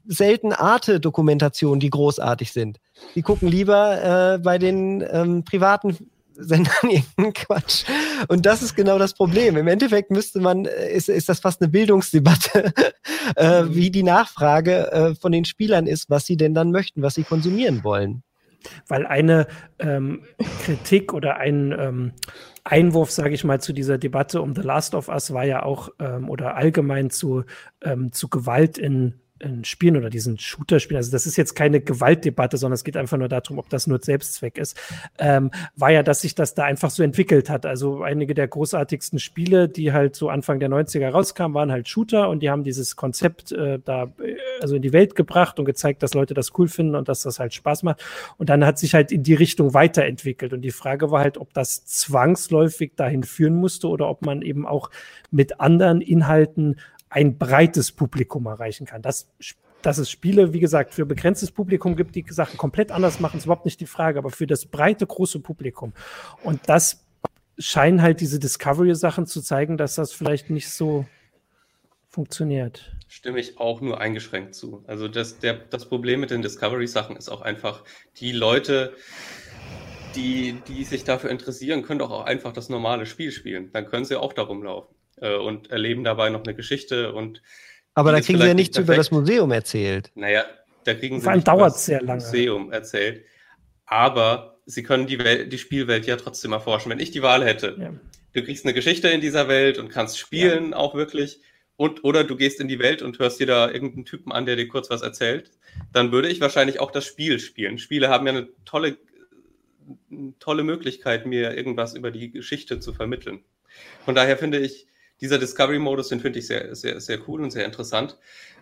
selten Arte-Dokumentationen, die großartig sind. Die gucken lieber äh, bei den ähm, privaten Sendern irgendeinen Quatsch. Und das ist genau das Problem. Im Endeffekt müsste man, äh, ist, ist das fast eine Bildungsdebatte, äh, mhm. wie die Nachfrage äh, von den Spielern ist, was sie denn dann möchten, was sie konsumieren wollen. Weil eine ähm, Kritik oder ein ähm, Einwurf, sage ich mal, zu dieser Debatte um The Last of Us war ja auch, ähm, oder allgemein zu, ähm, zu Gewalt in in Spielen oder diesen Shooter-Spielen, also das ist jetzt keine Gewaltdebatte, sondern es geht einfach nur darum, ob das nur Selbstzweck ist, ähm, war ja, dass sich das da einfach so entwickelt hat. Also einige der großartigsten Spiele, die halt so Anfang der 90er rauskamen, waren halt Shooter und die haben dieses Konzept äh, da äh, also in die Welt gebracht und gezeigt, dass Leute das cool finden und dass das halt Spaß macht. Und dann hat sich halt in die Richtung weiterentwickelt. Und die Frage war halt, ob das zwangsläufig dahin führen musste oder ob man eben auch mit anderen Inhalten ein breites Publikum erreichen kann. Das, dass es Spiele, wie gesagt, für begrenztes Publikum gibt, die Sachen komplett anders machen, ist überhaupt nicht die Frage, aber für das breite, große Publikum. Und das scheinen halt diese Discovery-Sachen zu zeigen, dass das vielleicht nicht so funktioniert. Stimme ich auch nur eingeschränkt zu. Also das, der, das Problem mit den Discovery-Sachen ist auch einfach, die Leute, die, die sich dafür interessieren, können doch auch einfach das normale Spiel spielen. Dann können sie auch darum laufen äh, und erleben dabei noch eine Geschichte und aber da kriegen sie ja nichts über das Museum erzählt. Naja, da kriegen sie Vor allem dauert es sehr lange. Museum erzählt. aber sie können die, Welt, die Spielwelt ja trotzdem erforschen. Wenn ich die Wahl hätte, ja. du kriegst eine Geschichte in dieser Welt und kannst spielen ja. auch wirklich, und, oder du gehst in die Welt und hörst dir da irgendeinen Typen an, der dir kurz was erzählt, dann würde ich wahrscheinlich auch das Spiel spielen. Spiele haben ja eine tolle, eine tolle Möglichkeit, mir irgendwas über die Geschichte zu vermitteln. Von daher finde ich, dieser Discovery-Modus, den finde ich sehr, sehr, sehr cool und sehr interessant.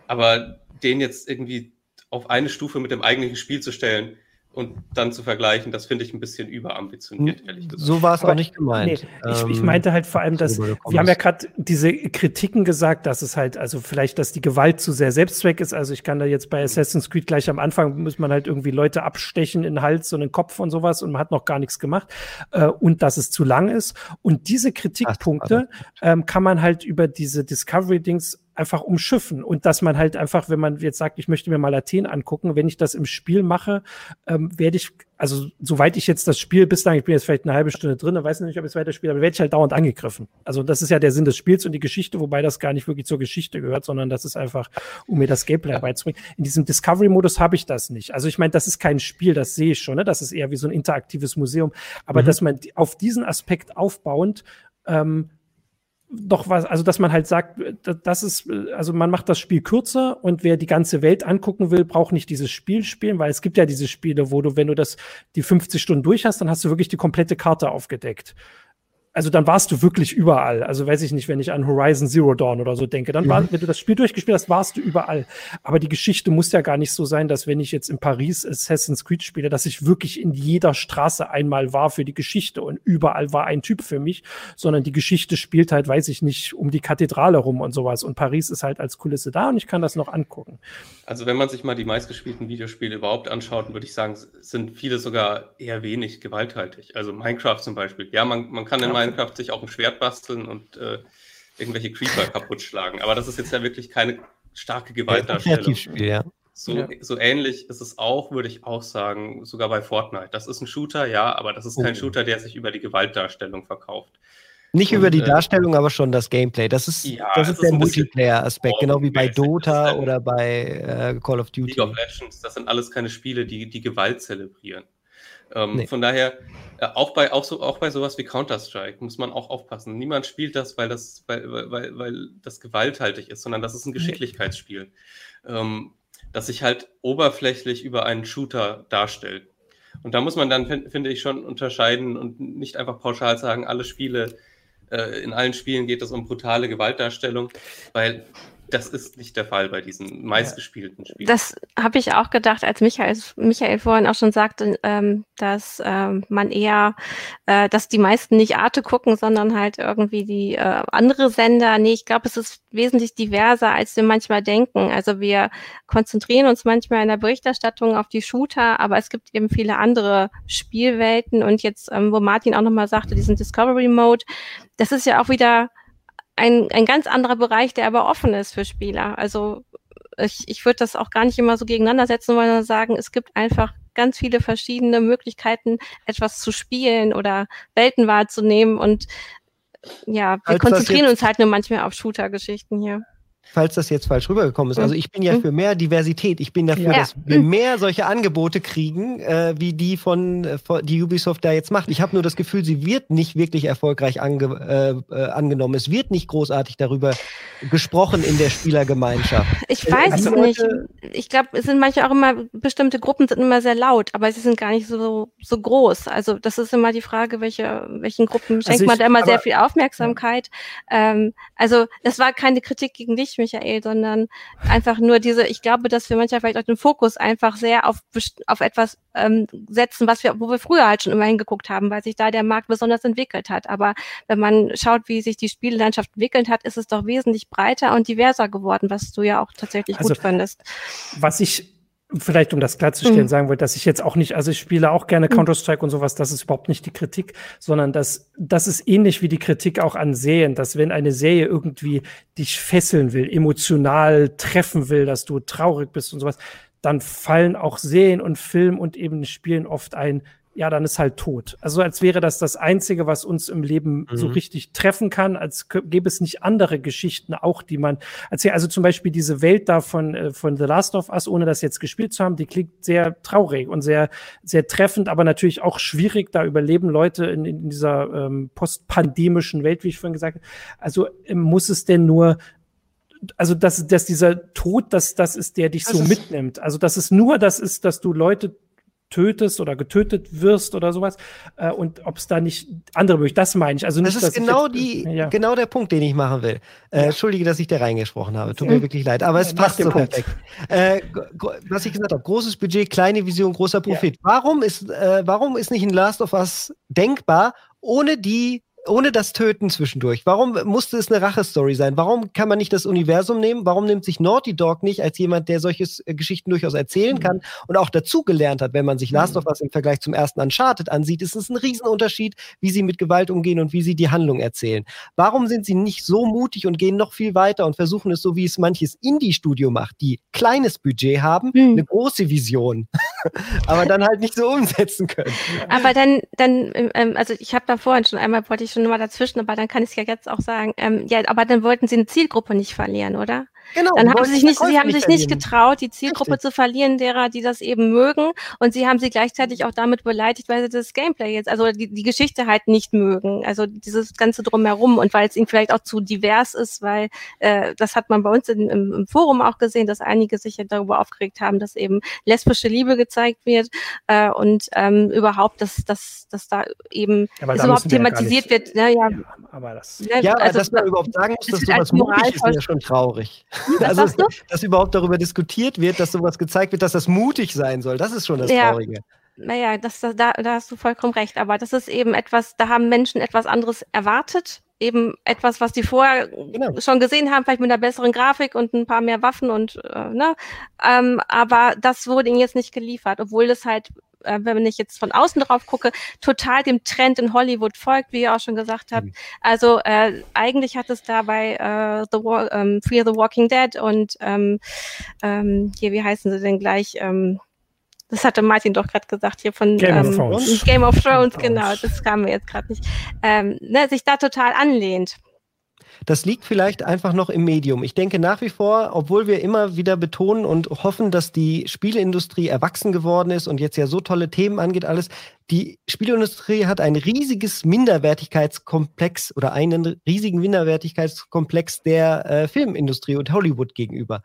Aber den jetzt irgendwie auf eine Stufe mit dem eigentlichen Spiel zu stellen, und dann zu vergleichen, das finde ich ein bisschen überambitioniert, ehrlich gesagt. So war es auch nicht gemeint. Nee, ich, ich, ähm, meinte halt vor allem, dass wir haben ja gerade diese Kritiken gesagt, dass es halt, also vielleicht, dass die Gewalt zu sehr Selbstzweck ist. Also ich kann da jetzt bei Assassin's Creed gleich am Anfang muss man halt irgendwie Leute abstechen in den Hals und in den Kopf und sowas und man hat noch gar nichts gemacht äh, und dass es zu lang ist. Und diese Kritikpunkte ähm, kann man halt über diese Discovery-Dings einfach umschiffen und dass man halt einfach, wenn man jetzt sagt, ich möchte mir mal Athen angucken, wenn ich das im Spiel mache, ähm, werde ich, also soweit ich jetzt das Spiel bislang, ich bin jetzt vielleicht eine halbe Stunde drin, weiß nicht, ob ich es weiterspiele, aber werde ich halt dauernd angegriffen. Also das ist ja der Sinn des Spiels und die Geschichte, wobei das gar nicht wirklich zur Geschichte gehört, sondern das ist einfach, um mir das Gameplay beizubringen. In diesem Discovery-Modus habe ich das nicht. Also ich meine, das ist kein Spiel, das sehe ich schon, ne? das ist eher wie so ein interaktives Museum, aber mhm. dass man auf diesen Aspekt aufbauend ähm, doch was, also dass man halt sagt, das ist, also man macht das Spiel kürzer und wer die ganze Welt angucken will, braucht nicht dieses Spiel spielen, weil es gibt ja diese Spiele, wo du, wenn du das die 50 Stunden durch hast, dann hast du wirklich die komplette Karte aufgedeckt also dann warst du wirklich überall. Also weiß ich nicht, wenn ich an Horizon Zero Dawn oder so denke, dann war, mhm. wenn du das Spiel durchgespielt hast, warst du überall. Aber die Geschichte muss ja gar nicht so sein, dass wenn ich jetzt in Paris Assassin's Creed spiele, dass ich wirklich in jeder Straße einmal war für die Geschichte und überall war ein Typ für mich, sondern die Geschichte spielt halt, weiß ich nicht, um die Kathedrale rum und sowas. Und Paris ist halt als Kulisse da und ich kann das noch angucken. Also wenn man sich mal die meistgespielten Videospiele überhaupt anschaut, würde ich sagen, sind viele sogar eher wenig gewalthaltig. Also Minecraft zum Beispiel. Ja, man, man kann in Minecraft sich auch ein Schwert basteln und äh, irgendwelche Creeper kaputt schlagen. Aber das ist jetzt ja wirklich keine starke Gewaltdarstellung. Ja, so, ja. so ähnlich ist es auch, würde ich auch sagen, sogar bei Fortnite. Das ist ein Shooter, ja, aber das ist kein oh. Shooter, der sich über die Gewaltdarstellung verkauft. Nicht und, über die äh, Darstellung, aber schon das Gameplay. Das ist, ja, das ist der Multiplayer-Aspekt, genau wie bei Dota oder bei äh, Call of Duty. League of Legends, das sind alles keine Spiele, die die Gewalt zelebrieren. Ähm, nee. Von daher, äh, auch, bei, auch, so, auch bei sowas wie Counter-Strike muss man auch aufpassen. Niemand spielt das, weil das, weil, weil, weil das gewalthaltig ist, sondern das ist ein Geschicklichkeitsspiel, ähm, das sich halt oberflächlich über einen Shooter darstellt. Und da muss man dann, finde ich, schon unterscheiden und nicht einfach pauschal sagen, alle Spiele äh, in allen Spielen geht es um brutale Gewaltdarstellung, weil das ist nicht der Fall bei diesen meistgespielten Spielen. Das habe ich auch gedacht, als Michael, Michael vorhin auch schon sagte, ähm, dass ähm, man eher, äh, dass die meisten nicht Arte gucken, sondern halt irgendwie die äh, andere Sender. Nee, ich glaube, es ist wesentlich diverser, als wir manchmal denken. Also wir konzentrieren uns manchmal in der Berichterstattung auf die Shooter, aber es gibt eben viele andere Spielwelten. Und jetzt, ähm, wo Martin auch nochmal sagte, diesen Discovery Mode, das ist ja auch wieder ein, ein ganz anderer Bereich, der aber offen ist für Spieler. Also ich, ich würde das auch gar nicht immer so gegeneinander setzen, sondern sagen, es gibt einfach ganz viele verschiedene Möglichkeiten, etwas zu spielen oder Welten wahrzunehmen. Und ja, wir Als konzentrieren uns halt nur manchmal auf Shooter-Geschichten hier falls das jetzt falsch rübergekommen ist. Also ich bin ja mhm. für mehr Diversität. Ich bin dafür, ja. dass wir mehr solche Angebote kriegen, äh, wie die von, äh, von, die Ubisoft da jetzt macht. Ich habe nur das Gefühl, sie wird nicht wirklich erfolgreich ange, äh, äh, angenommen. Es wird nicht großartig darüber gesprochen in der Spielergemeinschaft. Ich weiß also, es nicht. Ich glaube, es sind manche auch immer, bestimmte Gruppen sind immer sehr laut, aber sie sind gar nicht so, so groß. Also das ist immer die Frage, welche, welchen Gruppen schenkt also ich, man da immer sehr viel Aufmerksamkeit. Ja. Ähm, also das war keine Kritik gegen dich, Michael, sondern einfach nur diese, ich glaube, dass wir manchmal vielleicht auch den Fokus einfach sehr auf, auf etwas ähm, setzen, was wir, wo wir früher halt schon immer hingeguckt haben, weil sich da der Markt besonders entwickelt hat. Aber wenn man schaut, wie sich die Spiellandschaft entwickelt hat, ist es doch wesentlich breiter und diverser geworden, was du ja auch tatsächlich also, gut findest. Was ich vielleicht um das klarzustellen, mhm. sagen wollte, dass ich jetzt auch nicht, also ich spiele auch gerne mhm. Counter-Strike und sowas, das ist überhaupt nicht die Kritik, sondern das, das ist ähnlich wie die Kritik auch an Serien, dass wenn eine Serie irgendwie dich fesseln will, emotional treffen will, dass du traurig bist und sowas, dann fallen auch Serien und Film und eben Spielen oft ein ja, dann ist halt tot. Also als wäre das das Einzige, was uns im Leben mhm. so richtig treffen kann, als gäbe es nicht andere Geschichten auch, die man erzählt. Also zum Beispiel diese Welt da von, äh, von The Last of Us, ohne das jetzt gespielt zu haben, die klingt sehr traurig und sehr, sehr treffend, aber natürlich auch schwierig. Da überleben Leute in, in dieser ähm, postpandemischen Welt, wie ich vorhin gesagt habe. Also äh, muss es denn nur also dass, dass dieser Tod, das, das ist der dich das so mitnimmt. Also dass es nur das ist, dass du Leute tötest oder getötet wirst oder sowas äh, und ob es da nicht andere Möglichkeiten, das meine ich. Also nicht, das ist genau jetzt, die, ja. genau der Punkt, den ich machen will. Äh, ja. Entschuldige, dass ich da reingesprochen habe. Tut mir wirklich leid, aber es passt so perfekt. Äh, was ich gesagt habe, großes Budget, kleine Vision, großer Profit. Warum ist, äh, warum ist nicht ein Last of Us denkbar, ohne die ohne das Töten zwischendurch. Warum musste es eine Rache-Story sein? Warum kann man nicht das Universum nehmen? Warum nimmt sich Naughty Dog nicht als jemand, der solche äh, Geschichten durchaus erzählen kann mhm. und auch dazugelernt hat, wenn man sich Last of Us im Vergleich zum ersten Uncharted ansieht, ist es ein Riesenunterschied, wie sie mit Gewalt umgehen und wie sie die Handlung erzählen. Warum sind sie nicht so mutig und gehen noch viel weiter und versuchen es so, wie es manches Indie-Studio macht, die kleines Budget haben, mhm. eine große Vision, aber dann halt nicht so umsetzen können. Aber dann, dann, ähm, also ich habe da vorhin schon einmal, wollte ich schon mal dazwischen, aber dann kann ich es ja jetzt auch sagen. Ähm, ja, aber dann wollten sie eine Zielgruppe nicht verlieren, oder? Genau. Dann haben sie sich nicht, sie haben sich nicht getraut, die Zielgruppe Richtig. zu verlieren, derer, die das eben mögen. Und sie haben sie gleichzeitig auch damit beleidigt, weil sie das Gameplay jetzt, also die, die Geschichte halt nicht mögen. Also dieses ganze drumherum und weil es ihnen vielleicht auch zu divers ist, weil äh, das hat man bei uns in, im, im Forum auch gesehen, dass einige sich ja darüber aufgeregt haben, dass eben lesbische Liebe gezeigt wird äh, und ähm, überhaupt, dass, dass, dass da eben ja, da überhaupt thematisiert ja wird. Ne, ja, ja, aber das, ne, ja, also, dass man überhaupt sagen muss, dass sowas mutig ist, ist ja schon traurig. Was also, dass überhaupt darüber diskutiert wird, dass sowas gezeigt wird, dass das mutig sein soll, das ist schon das ja. Traurige. Naja, das, da, da hast du vollkommen recht. Aber das ist eben etwas, da haben Menschen etwas anderes erwartet. Eben etwas, was die vorher genau. schon gesehen haben, vielleicht mit einer besseren Grafik und ein paar mehr Waffen und äh, ne. Ähm, aber das wurde ihnen jetzt nicht geliefert, obwohl das halt äh, wenn ich jetzt von außen drauf gucke, total dem Trend in Hollywood folgt, wie ihr auch schon gesagt habt. Mhm. Also äh, eigentlich hat es dabei äh, The War, ähm, Fear the Walking Dead und ähm, ähm, hier, wie heißen sie denn gleich? Ähm, das hatte Martin doch gerade gesagt hier von Game, ähm, of Thrones. Game of Thrones, genau, das kam mir jetzt gerade nicht. Ähm, ne, sich da total anlehnt. Das liegt vielleicht einfach noch im Medium. Ich denke nach wie vor, obwohl wir immer wieder betonen und hoffen, dass die Spieleindustrie erwachsen geworden ist und jetzt ja so tolle Themen angeht, alles, die Spieleindustrie hat ein riesiges Minderwertigkeitskomplex oder einen riesigen Minderwertigkeitskomplex der äh, Filmindustrie und Hollywood gegenüber.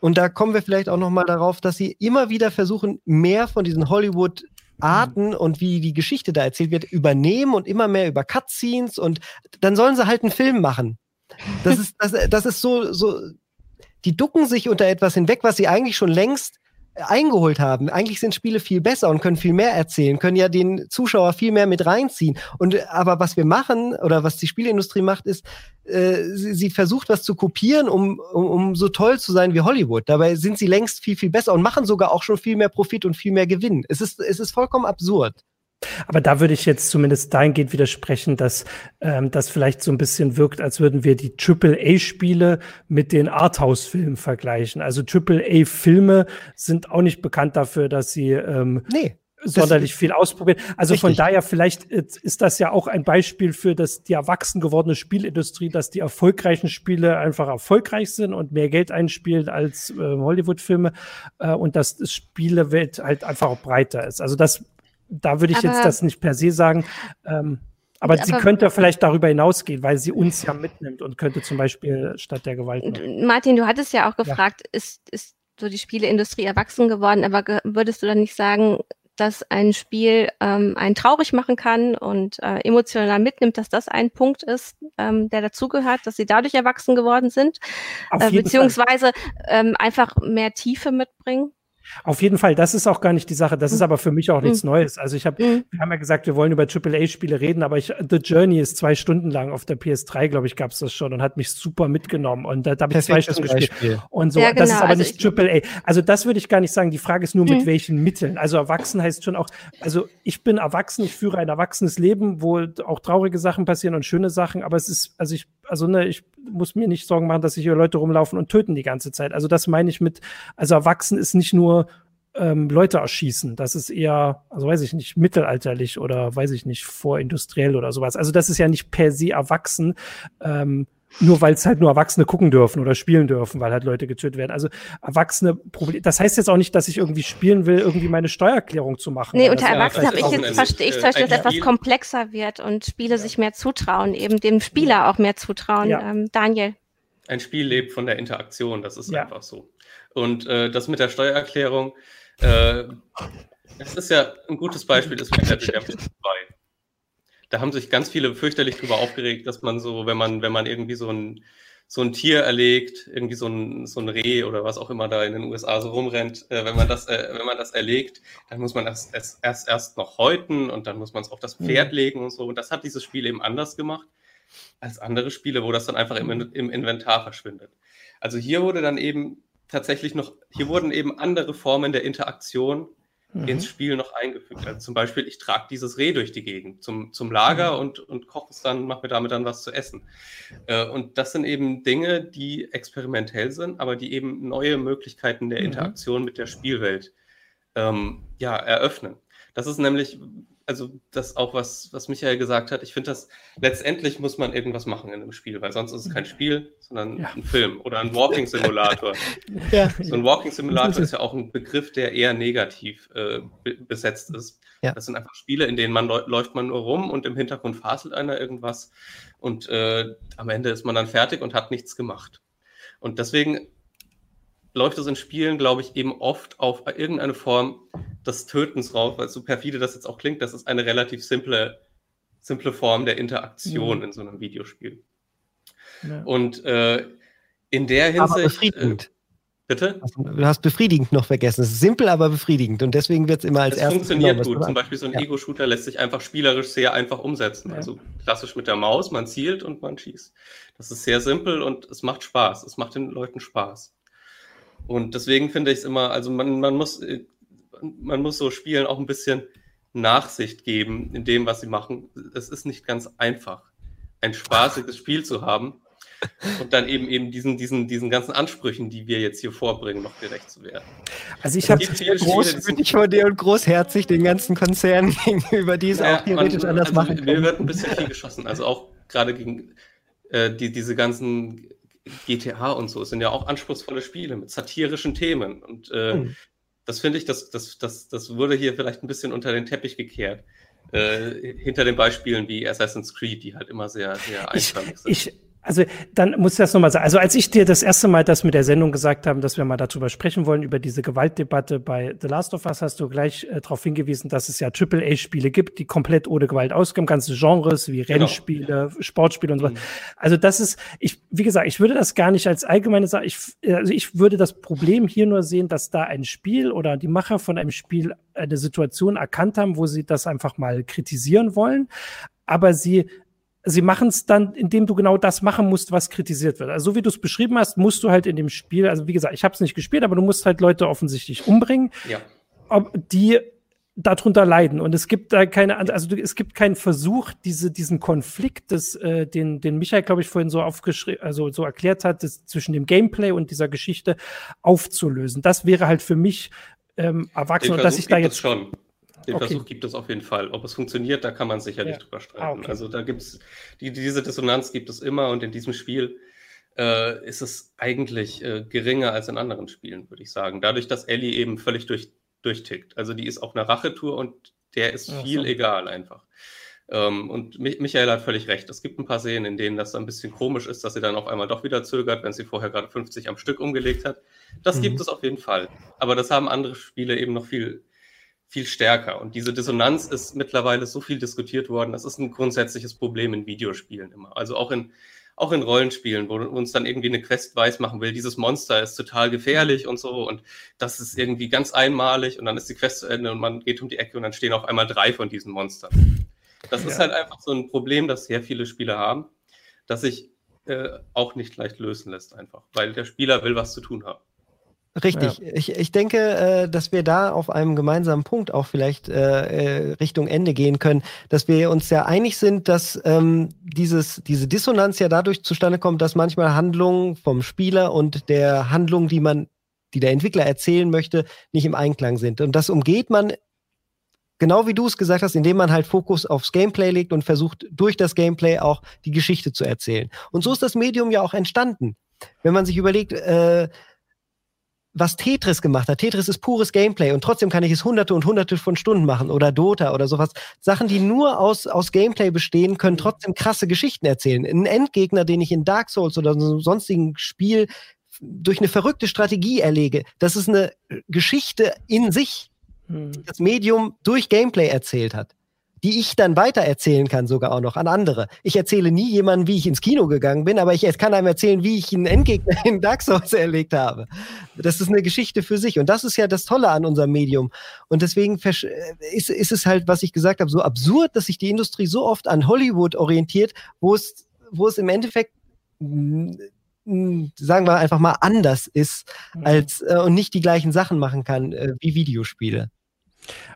Und da kommen wir vielleicht auch noch mal darauf, dass sie immer wieder versuchen, mehr von diesen Hollywood Arten und wie die Geschichte da erzählt wird, übernehmen und immer mehr über Cutscenes und dann sollen sie halt einen Film machen. Das ist, das, das ist so, so, die ducken sich unter etwas hinweg, was sie eigentlich schon längst eingeholt haben. Eigentlich sind Spiele viel besser und können viel mehr erzählen, können ja den Zuschauer viel mehr mit reinziehen. Und aber was wir machen oder was die Spieleindustrie macht, ist, äh, sie, sie, versucht was zu kopieren, um, um, um so toll zu sein wie Hollywood. Dabei sind sie längst viel, viel besser und machen sogar auch schon viel mehr Profit und viel mehr Gewinn. Es ist, es ist vollkommen absurd. Aber da würde ich jetzt zumindest dahingehend widersprechen, dass ähm, das vielleicht so ein bisschen wirkt, als würden wir die AAA-Spiele mit den Arthouse-Filmen vergleichen. Also AAA-Filme sind auch nicht bekannt dafür, dass sie ähm, nee sonderlich viel ausprobieren. Also Richtig. von daher vielleicht ist das ja auch ein Beispiel für das, die erwachsen gewordene Spielindustrie, dass die erfolgreichen Spiele einfach erfolgreich sind und mehr Geld einspielen als äh, Hollywood-Filme äh, und dass das Spielewelt halt einfach auch breiter ist. Also das da würde ich aber, jetzt das nicht per se sagen. Ähm, aber, aber sie könnte vielleicht darüber hinausgehen, weil sie uns ja mitnimmt und könnte zum Beispiel statt der Gewalt. Machen. Martin, du hattest ja auch gefragt, ja. ist, ist so die Spieleindustrie erwachsen geworden, aber würdest du dann nicht sagen, dass ein Spiel ähm, einen traurig machen kann und äh, emotional mitnimmt, dass das ein Punkt ist, ähm, der dazugehört, dass sie dadurch erwachsen geworden sind, äh, beziehungsweise ähm, einfach mehr Tiefe mitbringen? Auf jeden Fall, das ist auch gar nicht die Sache. Das ist hm. aber für mich auch nichts hm. Neues. Also ich habe, hm. wir haben ja gesagt, wir wollen über AAA-Spiele reden, aber ich, The Journey ist zwei Stunden lang auf der PS3, glaube ich, gab es das schon und hat mich super mitgenommen. Und da, da habe ich zwei Stunden gespielt. Und so, ja, genau. das ist aber also nicht AAA. Also das würde ich gar nicht sagen. Die Frage ist nur, mit mhm. welchen Mitteln. Also erwachsen heißt schon auch, also ich bin erwachsen, ich führe ein erwachsenes Leben, wo auch traurige Sachen passieren und schöne Sachen, aber es ist, also ich, also ne, ich muss mir nicht Sorgen machen, dass sich hier Leute rumlaufen und töten die ganze Zeit. Also das meine ich mit, also erwachsen ist nicht nur ähm, Leute erschießen. Das ist eher, also weiß ich nicht, mittelalterlich oder weiß ich nicht, vorindustriell oder sowas. Also das ist ja nicht per se erwachsen. Ähm, nur weil es halt nur Erwachsene gucken dürfen oder spielen dürfen, weil halt Leute getötet werden. Also Erwachsene Problem. Das heißt jetzt auch nicht, dass ich irgendwie spielen will, irgendwie meine Steuererklärung zu machen. Nee, unter Erwachsenen habe ich jetzt verstehe ich zum Beispiel, dass etwas komplexer wird und Spiele ja. sich mehr zutrauen, eben dem Spieler auch mehr zutrauen. Ja. Ähm, Daniel. Ein Spiel lebt von der Interaktion, das ist ja. einfach so. Und äh, das mit der Steuererklärung, äh, das ist ja ein gutes Beispiel, ist mit Red Redemption 2 da haben sich ganz viele fürchterlich drüber aufgeregt, dass man so, wenn man, wenn man irgendwie so ein, so ein Tier erlegt, irgendwie so ein, so ein Reh oder was auch immer da in den USA so rumrennt, äh, wenn man das, äh, wenn man das erlegt, dann muss man das erst, erst, erst noch häuten und dann muss man es auf das Pferd mhm. legen und so. Und das hat dieses Spiel eben anders gemacht als andere Spiele, wo das dann einfach im, im Inventar verschwindet. Also hier wurde dann eben tatsächlich noch, hier wurden eben andere Formen der Interaktion mhm. ins Spiel noch eingefügt. Also zum Beispiel, ich trage dieses Reh durch die Gegend zum, zum Lager mhm. und, und koche es dann, mache mir damit dann was zu essen. Äh, und das sind eben Dinge, die experimentell sind, aber die eben neue Möglichkeiten der mhm. Interaktion mit der Spielwelt ähm, ja, eröffnen. Das ist nämlich, also das auch, was, was Michael gesagt hat, ich finde das, letztendlich muss man irgendwas machen in einem Spiel, weil sonst ist es kein. Spiel, sondern ja. ein Film oder ein Walking Simulator. ja. So ein Walking Simulator ist ja auch ein Begriff, der eher negativ äh, besetzt ist. Ja. Das sind einfach Spiele, in denen man läuft man nur rum und im Hintergrund faselt einer irgendwas und äh, am Ende ist man dann fertig und hat nichts gemacht. Und deswegen läuft es in Spielen, glaube ich, eben oft auf irgendeine Form des Tötens raus, weil so perfide das jetzt auch klingt, das ist eine relativ simple, simple Form der Interaktion ja. in so einem Videospiel. Ja. Und äh, in der Hinsicht. Aber befriedigend. Äh, bitte? Du hast befriedigend noch vergessen. Es ist simpel, aber befriedigend. Und deswegen wird es immer als erstes. Es funktioniert gut. Zum Beispiel so ein ja. Ego-Shooter lässt sich einfach spielerisch sehr einfach umsetzen. Also klassisch mit der Maus, man zielt und man schießt. Das ist sehr simpel und es macht Spaß. Es macht den Leuten Spaß. Und deswegen finde ich es immer, also man, man, muss, äh, man muss so Spielen auch ein bisschen Nachsicht geben in dem, was sie machen. Es ist nicht ganz einfach, ein spaßiges Spiel zu haben und dann eben eben diesen, diesen, diesen ganzen Ansprüchen, die wir jetzt hier vorbringen, noch gerecht zu werden. Also ich habe großmütig vor dir und großherzig den ganzen Konzernen gegenüber, die es ja, auch theoretisch man, anders also machen können. Mir wird ein bisschen viel geschossen, also auch gerade gegen äh, die, diese ganzen GTA und so sind ja auch anspruchsvolle Spiele mit satirischen Themen. Und äh, mhm. das finde ich, das, das, das, das wurde hier vielleicht ein bisschen unter den Teppich gekehrt. Äh, hinter den Beispielen wie Assassin's Creed, die halt immer sehr, sehr einfach sind. Ich, also dann muss ich das nochmal sagen. Also als ich dir das erste Mal das mit der Sendung gesagt habe, dass wir mal darüber sprechen wollen, über diese Gewaltdebatte bei The Last of Us, hast du gleich äh, darauf hingewiesen, dass es ja AAA-Spiele gibt, die komplett ohne Gewalt auskommen, ganze Genres wie genau. Rennspiele, genau. Sportspiele und so. Mhm. Also das ist, ich, wie gesagt, ich würde das gar nicht als allgemeine Sache, ich, also ich würde das Problem hier nur sehen, dass da ein Spiel oder die Macher von einem Spiel eine Situation erkannt haben, wo sie das einfach mal kritisieren wollen, aber sie sie machen es dann, indem du genau das machen musst, was kritisiert wird. Also so wie du es beschrieben hast, musst du halt in dem Spiel, also wie gesagt, ich habe es nicht gespielt, aber du musst halt Leute offensichtlich umbringen, ja. ob, die darunter leiden. Und es gibt da keine, also es gibt keinen Versuch, diese, diesen Konflikt, des, äh, den, den Michael, glaube ich, vorhin so aufgeschrieben, also so erklärt hat, das, zwischen dem Gameplay und dieser Geschichte aufzulösen. Das wäre halt für mich ähm, erwachsen, und dass ich da jetzt schon. Den okay. Versuch gibt es auf jeden Fall. Ob es funktioniert, da kann man sicherlich ja. drüber streiten. Ah, okay. Also da gibt es, die, diese Dissonanz gibt es immer und in diesem Spiel äh, ist es eigentlich äh, geringer als in anderen Spielen, würde ich sagen. Dadurch, dass Ellie eben völlig durch, durchtickt. Also die ist auf einer Rachetour und der ist viel so. egal einfach. Ähm, und Michael hat völlig recht. Es gibt ein paar Szenen, in denen das ein bisschen komisch ist, dass sie dann auf einmal doch wieder zögert, wenn sie vorher gerade 50 am Stück umgelegt hat. Das mhm. gibt es auf jeden Fall. Aber das haben andere Spiele eben noch viel viel stärker. Und diese Dissonanz ist mittlerweile so viel diskutiert worden. Das ist ein grundsätzliches Problem in Videospielen immer. Also auch in, auch in Rollenspielen, wo uns dann irgendwie eine Quest weiß machen will, dieses Monster ist total gefährlich und so und das ist irgendwie ganz einmalig und dann ist die Quest zu Ende und man geht um die Ecke und dann stehen auf einmal drei von diesen Monstern. Das ja. ist halt einfach so ein Problem, das sehr viele Spieler haben, das sich äh, auch nicht leicht lösen lässt einfach, weil der Spieler will was zu tun haben. Richtig. Ja. Ich, ich denke, äh, dass wir da auf einem gemeinsamen Punkt auch vielleicht äh, äh, Richtung Ende gehen können, dass wir uns ja einig sind, dass ähm, dieses, diese Dissonanz ja dadurch zustande kommt, dass manchmal Handlungen vom Spieler und der Handlung, die man die der Entwickler erzählen möchte, nicht im Einklang sind. Und das umgeht man genau wie du es gesagt hast, indem man halt Fokus aufs Gameplay legt und versucht, durch das Gameplay auch die Geschichte zu erzählen. Und so ist das Medium ja auch entstanden. Wenn man sich überlegt, äh, was Tetris gemacht hat. Tetris ist pures Gameplay und trotzdem kann ich es hunderte und hunderte von Stunden machen oder Dota oder sowas. Sachen, die nur aus, aus Gameplay bestehen, können trotzdem krasse Geschichten erzählen. Ein Endgegner, den ich in Dark Souls oder so einem sonstigen Spiel durch eine verrückte Strategie erlege, das ist eine Geschichte in sich, hm. die das Medium durch Gameplay erzählt hat die ich dann weitererzählen kann, sogar auch noch an andere. Ich erzähle nie jemandem, wie ich ins Kino gegangen bin, aber ich kann einem erzählen, wie ich einen Endgegner in Dark Souls erlegt habe. Das ist eine Geschichte für sich. Und das ist ja das Tolle an unserem Medium. Und deswegen ist, ist es halt, was ich gesagt habe, so absurd, dass sich die Industrie so oft an Hollywood orientiert, wo es, wo es im Endeffekt sagen wir einfach mal anders ist mhm. als äh, und nicht die gleichen Sachen machen kann äh, wie Videospiele.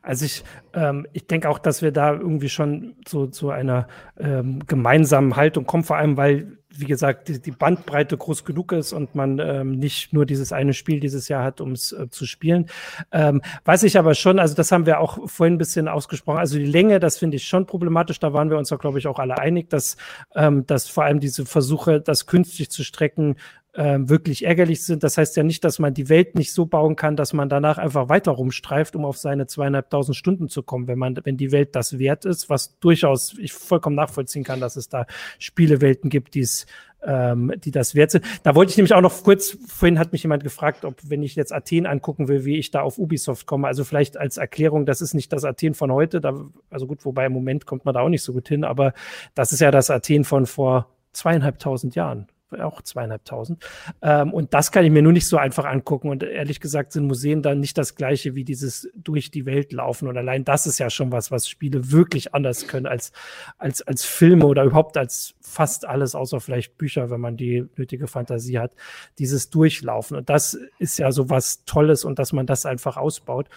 Also ich, ähm, ich denke auch, dass wir da irgendwie schon zu, zu einer ähm, gemeinsamen Haltung kommen, vor allem weil, wie gesagt, die, die Bandbreite groß genug ist und man ähm, nicht nur dieses eine Spiel dieses Jahr hat, um es äh, zu spielen. Ähm, weiß ich aber schon, also das haben wir auch vorhin ein bisschen ausgesprochen, also die Länge, das finde ich schon problematisch, da waren wir uns da, glaube ich, auch alle einig, dass, ähm, dass vor allem diese Versuche, das künstlich zu strecken, ähm, wirklich ärgerlich sind. Das heißt ja nicht, dass man die Welt nicht so bauen kann, dass man danach einfach weiter rumstreift, um auf seine zweieinhalbtausend Stunden zu kommen, wenn man, wenn die Welt das wert ist, was durchaus ich vollkommen nachvollziehen kann, dass es da Spielewelten gibt, die es ähm, die das wert sind. Da wollte ich nämlich auch noch kurz, vorhin hat mich jemand gefragt, ob, wenn ich jetzt Athen angucken will, wie ich da auf Ubisoft komme. Also vielleicht als Erklärung, das ist nicht das Athen von heute, da, also gut, wobei im Moment kommt man da auch nicht so gut hin, aber das ist ja das Athen von vor zweieinhalbtausend Jahren auch zweieinhalbtausend. Ähm, und das kann ich mir nur nicht so einfach angucken. Und ehrlich gesagt sind Museen dann nicht das gleiche wie dieses durch die Welt laufen. Und allein das ist ja schon was, was Spiele wirklich anders können als, als, als Filme oder überhaupt als fast alles, außer vielleicht Bücher, wenn man die nötige Fantasie hat. Dieses Durchlaufen. Und das ist ja so was Tolles und dass man das einfach ausbaut.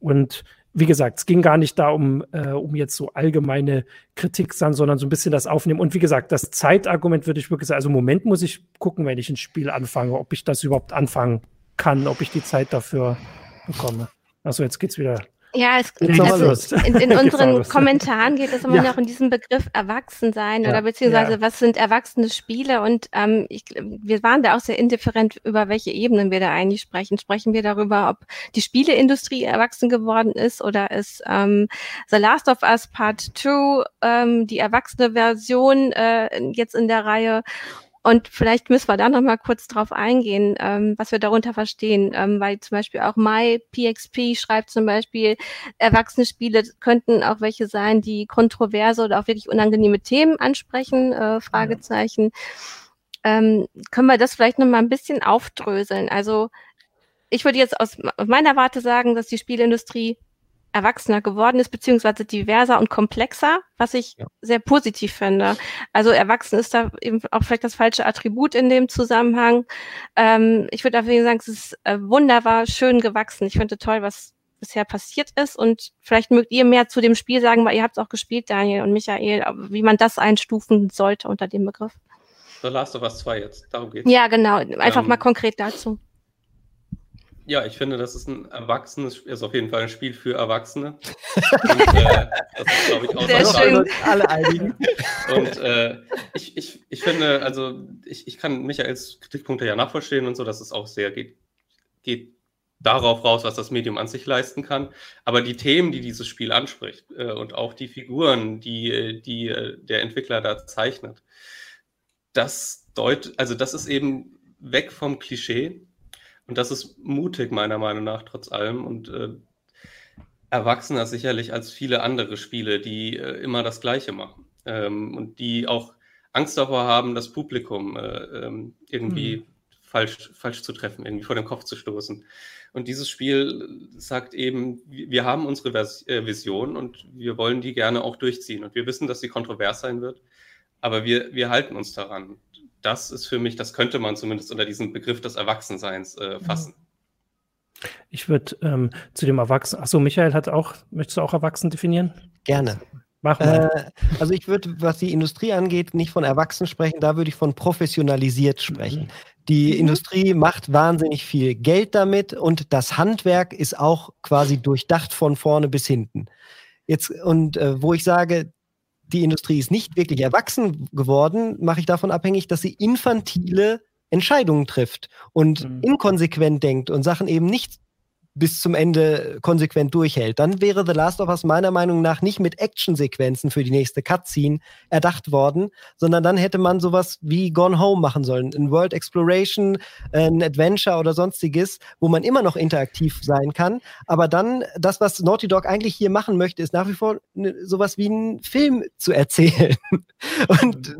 Und wie gesagt, es ging gar nicht da um, äh, um jetzt so allgemeine Kritik, sondern so ein bisschen das Aufnehmen. Und wie gesagt, das Zeitargument würde ich wirklich sagen, also im Moment muss ich gucken, wenn ich ein Spiel anfange, ob ich das überhaupt anfangen kann, ob ich die Zeit dafür bekomme. Also jetzt geht's wieder ja, es, also in, in unseren Kommentaren geht es immer ja. noch in diesem Begriff Erwachsensein ja. oder beziehungsweise ja. was sind erwachsene Spiele und ähm, ich, wir waren da auch sehr indifferent, über welche Ebenen wir da eigentlich sprechen. Sprechen wir darüber, ob die Spieleindustrie erwachsen geworden ist oder ist ähm, The Last of Us Part 2 ähm, die erwachsene Version äh, jetzt in der Reihe und vielleicht müssen wir da noch mal kurz drauf eingehen, ähm, was wir darunter verstehen, ähm, weil zum Beispiel auch MyPXP schreibt zum Beispiel, erwachsene Spiele könnten auch welche sein, die kontroverse oder auch wirklich unangenehme Themen ansprechen, äh, Fragezeichen. Ja. Ähm, können wir das vielleicht noch mal ein bisschen aufdröseln? Also ich würde jetzt aus meiner Warte sagen, dass die Spielindustrie erwachsener geworden ist, beziehungsweise diverser und komplexer, was ich ja. sehr positiv finde. Also erwachsen ist da eben auch vielleicht das falsche Attribut in dem Zusammenhang. Ähm, ich würde auf jeden Fall sagen, es ist äh, wunderbar, schön gewachsen. Ich finde toll, was bisher passiert ist und vielleicht mögt ihr mehr zu dem Spiel sagen, weil ihr habt es auch gespielt, Daniel und Michael, wie man das einstufen sollte unter dem Begriff. The Last of Us 2 jetzt, darum geht's. Ja, genau, einfach ähm, mal konkret dazu. Ja, ich finde, das ist ein erwachsenes, ist auf jeden Fall ein Spiel für Erwachsene. Und, äh, das ist, glaube ich, auch Sehr schön. alle einigen. Und äh, ich, ich, ich finde, also ich, ich kann Michaels Kritikpunkte ja nachvollziehen und so, dass es auch sehr geht, geht darauf raus, was das Medium an sich leisten kann. Aber die Themen, die dieses Spiel anspricht äh, und auch die Figuren, die, die äh, der Entwickler da zeichnet, das deut, also das ist eben weg vom Klischee und das ist mutig, meiner Meinung nach, trotz allem. Und äh, erwachsener sicherlich als viele andere Spiele, die äh, immer das Gleiche machen. Ähm, und die auch Angst davor haben, das Publikum äh, ähm, irgendwie mhm. falsch, falsch zu treffen, irgendwie vor den Kopf zu stoßen. Und dieses Spiel sagt eben, wir haben unsere Vers äh, Vision und wir wollen die gerne auch durchziehen. Und wir wissen, dass sie kontrovers sein wird, aber wir, wir halten uns daran das ist für mich, das könnte man zumindest unter diesem Begriff des Erwachsenseins äh, mhm. fassen. Ich würde ähm, zu dem Erwachsenen, achso, Michael hat auch, möchtest du auch Erwachsen definieren? Gerne. Mach mal. Äh, also ich würde, was die Industrie angeht, nicht von Erwachsenen sprechen, da würde ich von professionalisiert sprechen. Mhm Die mhm. Industrie macht wahnsinnig viel Geld damit und das Handwerk ist auch quasi durchdacht von vorne bis hinten. Jetzt, und äh, wo ich sage, die Industrie ist nicht wirklich erwachsen geworden, mache ich davon abhängig, dass sie infantile Entscheidungen trifft und mhm. inkonsequent denkt und Sachen eben nicht bis zum Ende konsequent durchhält, dann wäre The Last of Us meiner Meinung nach nicht mit Actionsequenzen für die nächste Cutscene erdacht worden, sondern dann hätte man sowas wie Gone Home machen sollen, ein World Exploration, ein Adventure oder sonstiges, wo man immer noch interaktiv sein kann, aber dann das, was Naughty Dog eigentlich hier machen möchte, ist nach wie vor ne, sowas wie einen Film zu erzählen. Und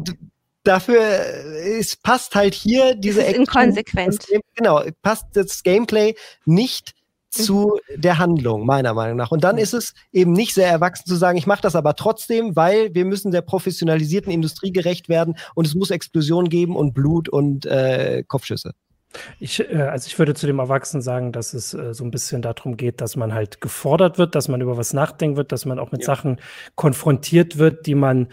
dafür es passt halt hier diese Action, inkonsequent. Das, genau, passt das Gameplay nicht zu der Handlung, meiner Meinung nach. Und dann ist es eben nicht sehr erwachsen zu sagen, ich mache das aber trotzdem, weil wir müssen der professionalisierten Industrie gerecht werden und es muss Explosionen geben und Blut und äh, Kopfschüsse. Ich, äh, also ich würde zu dem Erwachsenen sagen, dass es äh, so ein bisschen darum geht, dass man halt gefordert wird, dass man über was nachdenken wird, dass man auch mit ja. Sachen konfrontiert wird, die man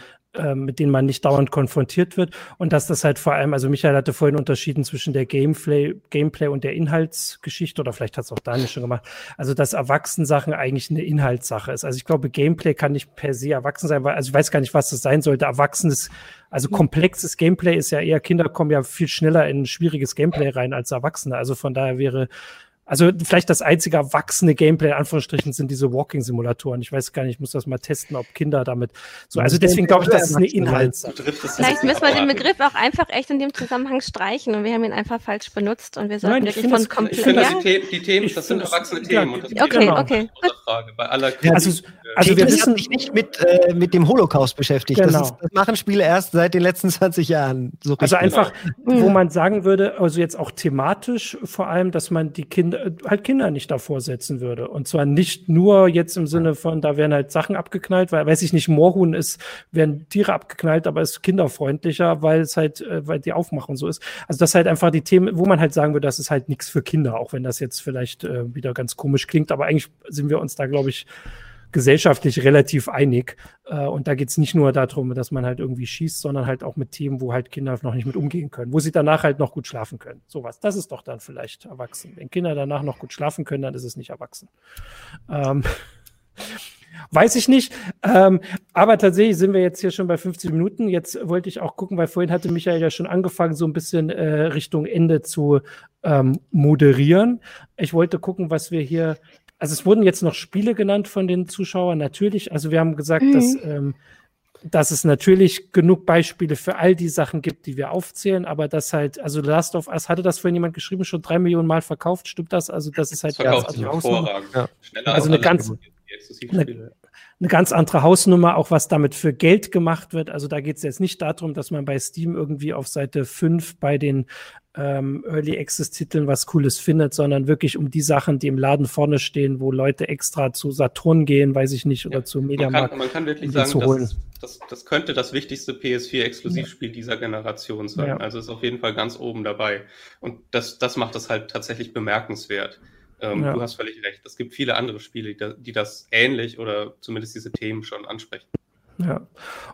mit denen man nicht dauernd konfrontiert wird und dass das halt vor allem, also Michael hatte vorhin unterschieden zwischen der Gameplay, Gameplay und der Inhaltsgeschichte oder vielleicht hat es auch Daniel schon gemacht, also dass Erwachsensachen eigentlich eine Inhaltssache ist. Also ich glaube, Gameplay kann nicht per se erwachsen sein, weil, also ich weiß gar nicht, was das sein sollte. Erwachsenes, also komplexes Gameplay ist ja eher, Kinder kommen ja viel schneller in schwieriges Gameplay rein als Erwachsene. Also von daher wäre also vielleicht das einzige erwachsene Gameplay in Anführungsstrichen sind diese Walking-Simulatoren. Ich weiß gar nicht, ich muss das mal testen, ob Kinder damit so. Also deswegen glaube ich, das ist eine Inhaltssache. Vielleicht müssen wir den Begriff auch einfach echt in dem Zusammenhang streichen und wir haben ihn einfach falsch benutzt und wir sollten Nein, wirklich von komplett. Ich finde, ja? die, die Themen, das sind erwachsene Themen. und das okay, genau. okay. Frage. Bei aller ja, also, also wir wissen sich nicht mit, äh, mit dem Holocaust beschäftigt. Genau. Das, ist, das, machen Spiele erst seit den letzten 20 Jahren. So also einfach, genau. wo man sagen würde, also jetzt auch thematisch vor allem, dass man die Kinder halt Kinder nicht davor setzen würde. Und zwar nicht nur jetzt im Sinne von, da werden halt Sachen abgeknallt, weil, weiß ich nicht, Moorhuhn ist, werden Tiere abgeknallt, aber ist kinderfreundlicher, weil es halt, äh, weil die Aufmachung so ist. Also das halt einfach die Themen, wo man halt sagen würde, das ist halt nichts für Kinder, auch wenn das jetzt vielleicht äh, wieder ganz komisch klingt, aber eigentlich sind wir uns da, glaube ich, gesellschaftlich relativ einig. Äh, und da geht es nicht nur darum, dass man halt irgendwie schießt, sondern halt auch mit Themen, wo halt Kinder noch nicht mit umgehen können, wo sie danach halt noch gut schlafen können. Sowas. Das ist doch dann vielleicht erwachsen. Wenn Kinder danach noch gut schlafen können, dann ist es nicht erwachsen. Ähm, Weiß ich nicht. Ähm, aber tatsächlich sind wir jetzt hier schon bei 50 Minuten. Jetzt wollte ich auch gucken, weil vorhin hatte Michael ja schon angefangen, so ein bisschen äh, Richtung Ende zu ähm, moderieren. Ich wollte gucken, was wir hier also es wurden jetzt noch Spiele genannt von den Zuschauern, natürlich. Also wir haben gesagt, mhm. dass, ähm, dass es natürlich genug Beispiele für all die Sachen gibt, die wir aufzählen, aber das halt, also Last of Us, hatte das vorhin jemand geschrieben, schon drei Millionen Mal verkauft, stimmt das? Also das ist halt das ganz also hervorragend. Ja. also eine ganz, eine, eine ganz andere Hausnummer, auch was damit für Geld gemacht wird. Also da geht es jetzt nicht darum, dass man bei Steam irgendwie auf Seite 5 bei den ähm, Early Access Titeln was Cooles findet, sondern wirklich um die Sachen, die im Laden vorne stehen, wo Leute extra zu Saturn gehen, weiß ich nicht, oder ja, zu Mediamarkt. Man kann, man kann wirklich um sagen, das, das, das, könnte das wichtigste PS4-Exklusivspiel ja. dieser Generation sein. Ja. Also ist auf jeden Fall ganz oben dabei. Und das, das macht das halt tatsächlich bemerkenswert. Ähm, du hast völlig recht. Es gibt viele andere Spiele, die das ähnlich oder zumindest diese Themen schon ansprechen. Ja.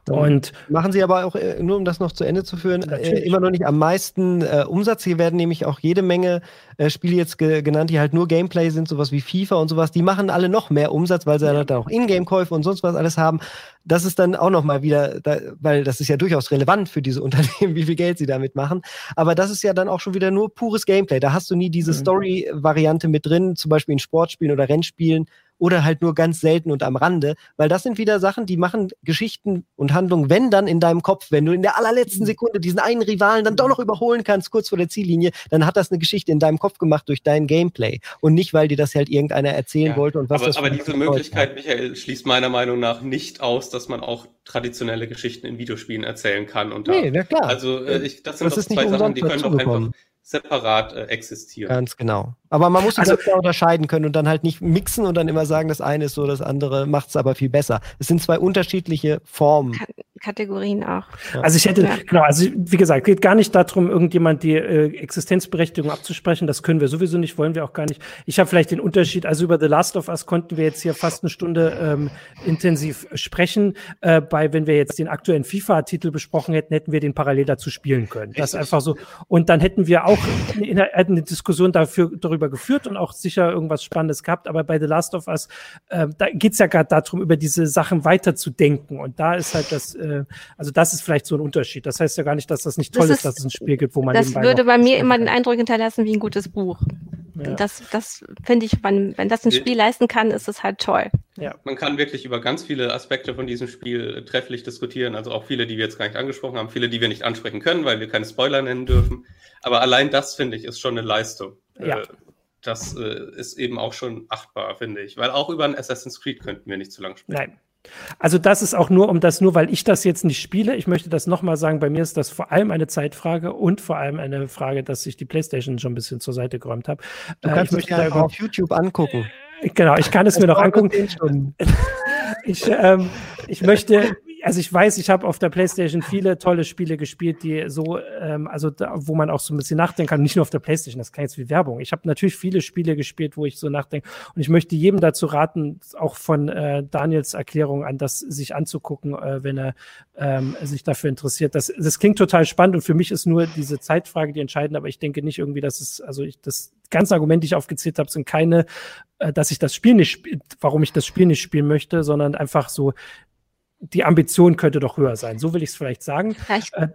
Und machen sie aber auch, äh, nur um das noch zu Ende zu führen, äh, immer noch nicht am meisten äh, Umsatz. Hier werden nämlich auch jede Menge äh, Spiele jetzt ge genannt, die halt nur Gameplay sind, sowas wie FIFA und sowas. Die machen alle noch mehr Umsatz, weil sie ja. dann auch Ingame-Käufe und sonst was alles haben. Das ist dann auch noch mal wieder, da, weil das ist ja durchaus relevant für diese Unternehmen, wie viel Geld sie damit machen. Aber das ist ja dann auch schon wieder nur pures Gameplay. Da hast du nie diese mhm. Story-Variante mit drin, zum Beispiel in Sportspielen oder Rennspielen oder halt nur ganz selten und am Rande, weil das sind wieder Sachen, die machen Geschichten und Handlungen, wenn dann in deinem Kopf, wenn du in der allerletzten mhm. Sekunde diesen einen Rivalen dann doch noch überholen kannst, kurz vor der Ziellinie, dann hat das eine Geschichte in deinem Kopf gemacht durch dein Gameplay und nicht, weil dir das halt irgendeiner erzählen ja, wollte und was aber, das Aber diese Möglichkeit, Michael, schließt meiner Meinung nach nicht aus, dass man auch traditionelle Geschichten in Videospielen erzählen kann. Und nee, na klar. Also äh, ich, das sind das doch zwei Sachen, die können doch einfach separat äh, existieren. Ganz genau. Aber man muss also, das unterscheiden können und dann halt nicht mixen und dann immer sagen, das eine ist so, das andere macht es aber viel besser. Es sind zwei unterschiedliche Formen. Kategorien auch. Also ich hätte, ja. genau, also wie gesagt, geht gar nicht darum, irgendjemand die äh, Existenzberechtigung abzusprechen. Das können wir sowieso nicht, wollen wir auch gar nicht. Ich habe vielleicht den Unterschied, also über The Last of Us konnten wir jetzt hier fast eine Stunde ähm, intensiv sprechen. Äh, bei, wenn wir jetzt den aktuellen FIFA-Titel besprochen hätten, hätten wir den parallel dazu spielen können. Das ist einfach so. Und dann hätten wir auch auch eine, eine Diskussion dafür, darüber geführt und auch sicher irgendwas Spannendes gehabt. Aber bei The Last of Us, äh, da geht's ja gerade darum, über diese Sachen weiterzudenken. Und da ist halt das, äh, also das ist vielleicht so ein Unterschied. Das heißt ja gar nicht, dass das nicht toll das ist, ist, dass es ein Spiel gibt, wo man Das würde bei mir immer den Eindruck hinterlassen wie ein gutes Buch. Ja. Das, das finde ich, wenn, wenn das ein Spiel leisten kann, ist es halt toll. Ja. Man kann wirklich über ganz viele Aspekte von diesem Spiel trefflich diskutieren. Also auch viele, die wir jetzt gar nicht angesprochen haben, viele, die wir nicht ansprechen können, weil wir keine Spoiler nennen dürfen. Aber allein das, finde ich, ist schon eine Leistung. Ja. Äh, das äh, ist eben auch schon achtbar, finde ich. Weil auch über ein Assassin's Creed könnten wir nicht zu lang sprechen. Nein. Also das ist auch nur um das, nur weil ich das jetzt nicht spiele. Ich möchte das nochmal sagen, bei mir ist das vor allem eine Zeitfrage und vor allem eine Frage, dass ich die Playstation schon ein bisschen zur Seite geräumt habe. Du äh, kannst äh, ich möchte auf YouTube angucken. Genau, ich kann es das mir noch angucken. Ich, ähm, ich möchte also ich weiß, ich habe auf der PlayStation viele tolle Spiele gespielt, die so, ähm, also da, wo man auch so ein bisschen nachdenken kann. Nicht nur auf der PlayStation, das klingt jetzt wie Werbung. Ich habe natürlich viele Spiele gespielt, wo ich so nachdenke. Und ich möchte jedem dazu raten, auch von äh, Daniels Erklärung an, das sich anzugucken, äh, wenn er ähm, sich dafür interessiert. Das, das klingt total spannend und für mich ist nur diese Zeitfrage die entscheidende, aber ich denke nicht irgendwie, dass es, also ich, das ganze Argument, die ich aufgezählt habe, sind keine, äh, dass ich das Spiel nicht, warum ich das Spiel nicht spielen möchte, sondern einfach so, die Ambition könnte doch höher sein. So will ich es vielleicht sagen. Vielleicht äh,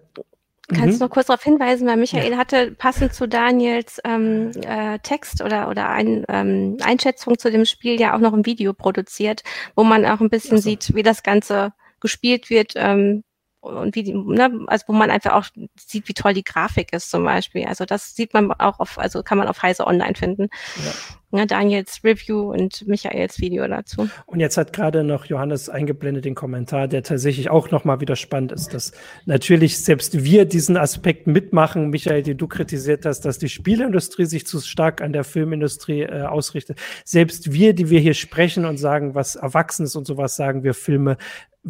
kannst du noch kurz darauf hinweisen, weil Michael ja. hatte passend zu Daniels ähm, äh, Text oder, oder ein, ähm, Einschätzung zu dem Spiel ja auch noch ein Video produziert, wo man auch ein bisschen so. sieht, wie das Ganze gespielt wird, ähm, und wie die, ne, also wo man einfach auch sieht, wie toll die Grafik ist zum Beispiel. Also das sieht man auch auf, also kann man auf Heise Online finden. Ja. Ne, Daniels Review und Michaels Video dazu. Und jetzt hat gerade noch Johannes eingeblendet den Kommentar, der tatsächlich auch nochmal wieder spannend ist, dass natürlich selbst wir diesen Aspekt mitmachen. Michael, den du kritisiert hast, dass die Spielindustrie sich zu stark an der Filmindustrie äh, ausrichtet. Selbst wir, die wir hier sprechen und sagen, was Erwachsenes und sowas sagen, wir Filme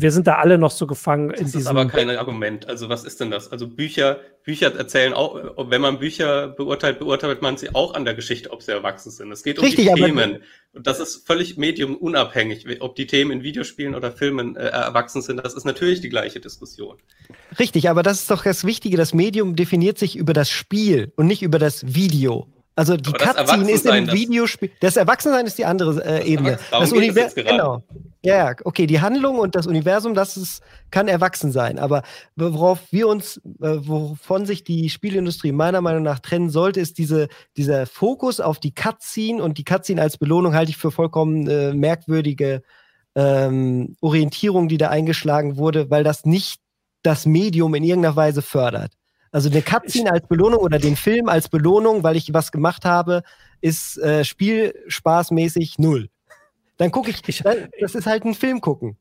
wir sind da alle noch so gefangen das in diesem. Das ist aber kein Argument. Also was ist denn das? Also Bücher, Bücher erzählen auch, wenn man Bücher beurteilt, beurteilt man sie auch an der Geschichte, ob sie erwachsen sind. Es geht um Richtig, die Themen. Und das ist völlig mediumunabhängig, ob die Themen in Videospielen oder Filmen äh, erwachsen sind. Das ist natürlich die gleiche Diskussion. Richtig, aber das ist doch das Wichtige. Das Medium definiert sich über das Spiel und nicht über das Video. Also die Cutscene ist im Videospiel. Das Erwachsensein ist die andere äh, Ebene. Das Universum. Genau. Ja, okay, die Handlung und das Universum, das ist, kann erwachsen sein. Aber worauf wir uns, äh, wovon sich die Spielindustrie meiner Meinung nach trennen sollte, ist diese, dieser Fokus auf die Cutscene und die Cutscene als Belohnung halte ich für vollkommen äh, merkwürdige ähm, Orientierung, die da eingeschlagen wurde, weil das nicht das Medium in irgendeiner Weise fördert. Also eine Cutscene als Belohnung oder den Film als Belohnung, weil ich was gemacht habe, ist äh, spielspaßmäßig null. Dann gucke ich, ich, das ist halt ein Film gucken.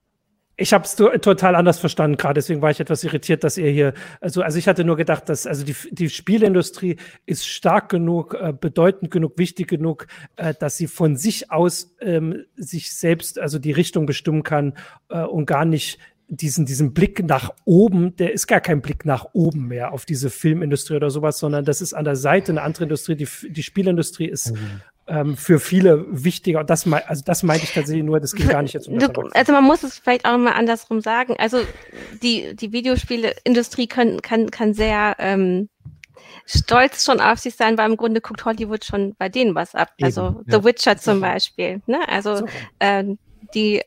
Ich habe es total anders verstanden gerade, deswegen war ich etwas irritiert, dass ihr hier, also, also ich hatte nur gedacht, dass also die, die Spielindustrie ist stark genug, äh, bedeutend genug, wichtig genug, äh, dass sie von sich aus ähm, sich selbst, also die Richtung bestimmen kann äh, und gar nicht diesen, diesen Blick nach oben, der ist gar kein Blick nach oben mehr auf diese Filmindustrie oder sowas, sondern das ist an der Seite eine andere Industrie. Die, die Spielindustrie ist mhm. ähm, für viele wichtiger. Das, also das meinte ich tatsächlich nur, das geht gar nicht jetzt um das. Also man muss es vielleicht auch mal andersrum sagen. Also die, die Videospielindustrie kann, kann, kann sehr ähm, stolz schon auf sich sein, weil im Grunde guckt Hollywood schon bei denen was ab. Eben, also ja. The Witcher zum Beispiel. Ne? Also so. ähm, die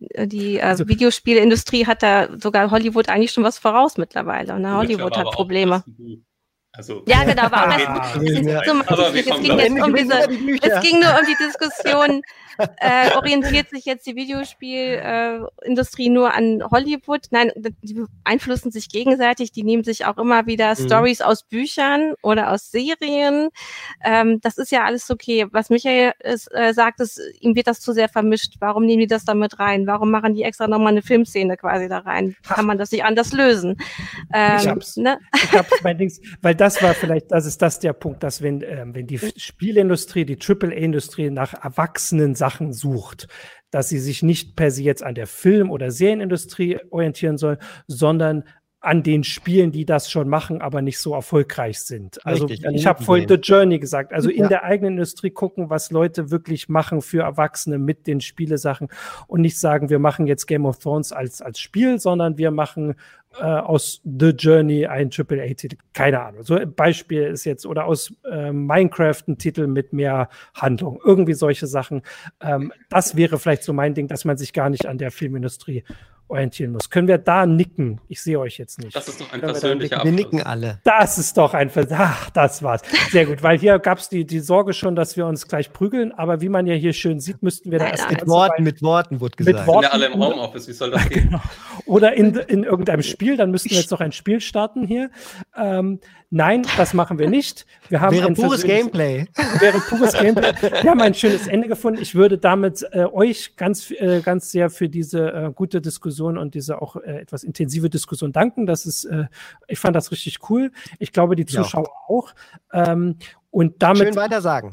die äh, also, Videospielindustrie hat da sogar Hollywood eigentlich schon was voraus mittlerweile. Und Hollywood hat Probleme. Also, ja, genau, aber auch ah, jetzt um diese, es ging nur um die Diskussion, äh, orientiert sich jetzt die Videospielindustrie nur an Hollywood? Nein, die beeinflussen sich gegenseitig. Die nehmen sich auch immer wieder mhm. Stories aus Büchern oder aus Serien. Ähm, das ist ja alles okay. Was Michael ist, äh, sagt, ist, ihm wird das zu sehr vermischt. Warum nehmen die das da mit rein? Warum machen die extra nochmal eine Filmszene quasi da rein? Kann man das nicht anders lösen? Ähm, ich hab's. Ne? Ich hab's mein Dings, weil das war vielleicht, das ist das der Punkt, dass wenn, ähm, wenn die Spielindustrie, die AAA-Industrie nach erwachsenen Sachen Sachen sucht, dass sie sich nicht per se jetzt an der Film- oder Serienindustrie orientieren soll, sondern an den Spielen, die das schon machen, aber nicht so erfolgreich sind. Also Richtig, ich habe vorhin The Journey gesagt. Also in ja. der eigenen Industrie gucken, was Leute wirklich machen für Erwachsene mit den Spielesachen und nicht sagen, wir machen jetzt Game of Thrones als, als Spiel, sondern wir machen äh, aus The Journey ein AAA-Titel. Keine Ahnung. So ein Beispiel ist jetzt, oder aus äh, Minecraft ein Titel mit mehr Handlung. Irgendwie solche Sachen. Ähm, das wäre vielleicht so mein Ding, dass man sich gar nicht an der Filmindustrie orientieren muss. Können wir da nicken? Ich sehe euch jetzt nicht. Das ist doch ein Können persönlicher wir, wir nicken alle. Das ist doch ein Vers Ach, das war's. Sehr gut, weil hier gab es die, die Sorge schon, dass wir uns gleich prügeln, aber wie man ja hier schön sieht, müssten wir da erst. Mit Worten, mit Worten wurde gesagt. Mit Worten, sind ja alle im Homeoffice, wie soll das gehen? Genau. Oder in, in irgendeinem Spiel, dann müssten wir jetzt noch ein Spiel starten hier. Ähm, Nein, das machen wir nicht. Wir haben wäre pures Gameplay. Wäre pures Gameplay. Wir haben ein schönes Ende gefunden. Ich würde damit äh, euch ganz, äh, ganz sehr für diese äh, gute Diskussion und diese auch äh, etwas intensive Diskussion danken. Das ist, äh, ich fand das richtig cool. Ich glaube, die Zuschauer ja. auch. Ähm, und damit. Schön weiter sagen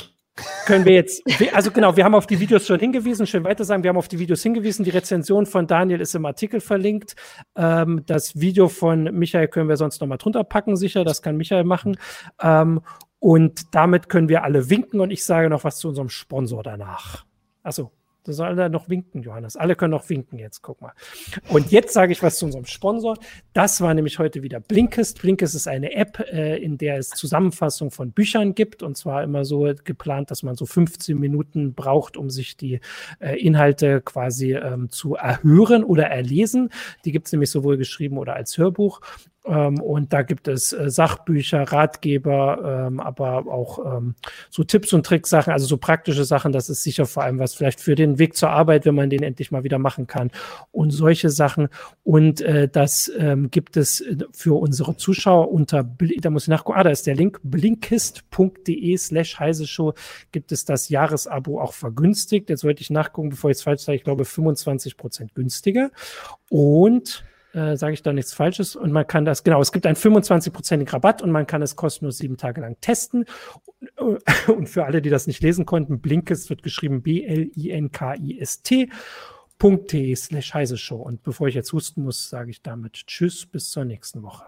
können wir jetzt, also genau, wir haben auf die Videos schon hingewiesen, schön weiter sagen, wir haben auf die Videos hingewiesen, die Rezension von Daniel ist im Artikel verlinkt. Ähm, das Video von Michael können wir sonst nochmal drunter packen, sicher, das kann Michael machen. Ähm, und damit können wir alle winken und ich sage noch was zu unserem Sponsor danach. Achso, da soll er noch winken, Johannes. Alle können noch winken jetzt, guck mal. Und jetzt sage ich was zu unserem Sponsor. Das war nämlich heute wieder Blinkist. Blinkist ist eine App, äh, in der es Zusammenfassung von Büchern gibt. Und zwar immer so geplant, dass man so 15 Minuten braucht, um sich die äh, Inhalte quasi ähm, zu erhören oder erlesen. Die gibt es nämlich sowohl geschrieben oder als Hörbuch. Ähm, und da gibt es äh, Sachbücher, Ratgeber, ähm, aber auch ähm, so Tipps und Tricks Sachen, also so praktische Sachen. Das ist sicher vor allem was vielleicht für den Weg zur Arbeit, wenn man den endlich mal wieder machen kann und solche Sachen. Und äh, das ähm, gibt es äh, für unsere Zuschauer unter, da muss ich nachgucken, ah, da ist der Link, blinkist.de slash heise show gibt es das Jahresabo auch vergünstigt. Jetzt wollte ich nachgucken, bevor ich es falsch sage, ich glaube 25 Prozent günstiger. Und äh, sage ich da nichts Falsches. Und man kann das, genau, es gibt einen 25-prozentigen Rabatt und man kann es kostenlos sieben Tage lang testen. Und für alle, die das nicht lesen konnten, Blinkist wird geschrieben B-L-I-N-K-I-S-T. .de slash heise Show. Und bevor ich jetzt husten muss, sage ich damit Tschüss, bis zur nächsten Woche.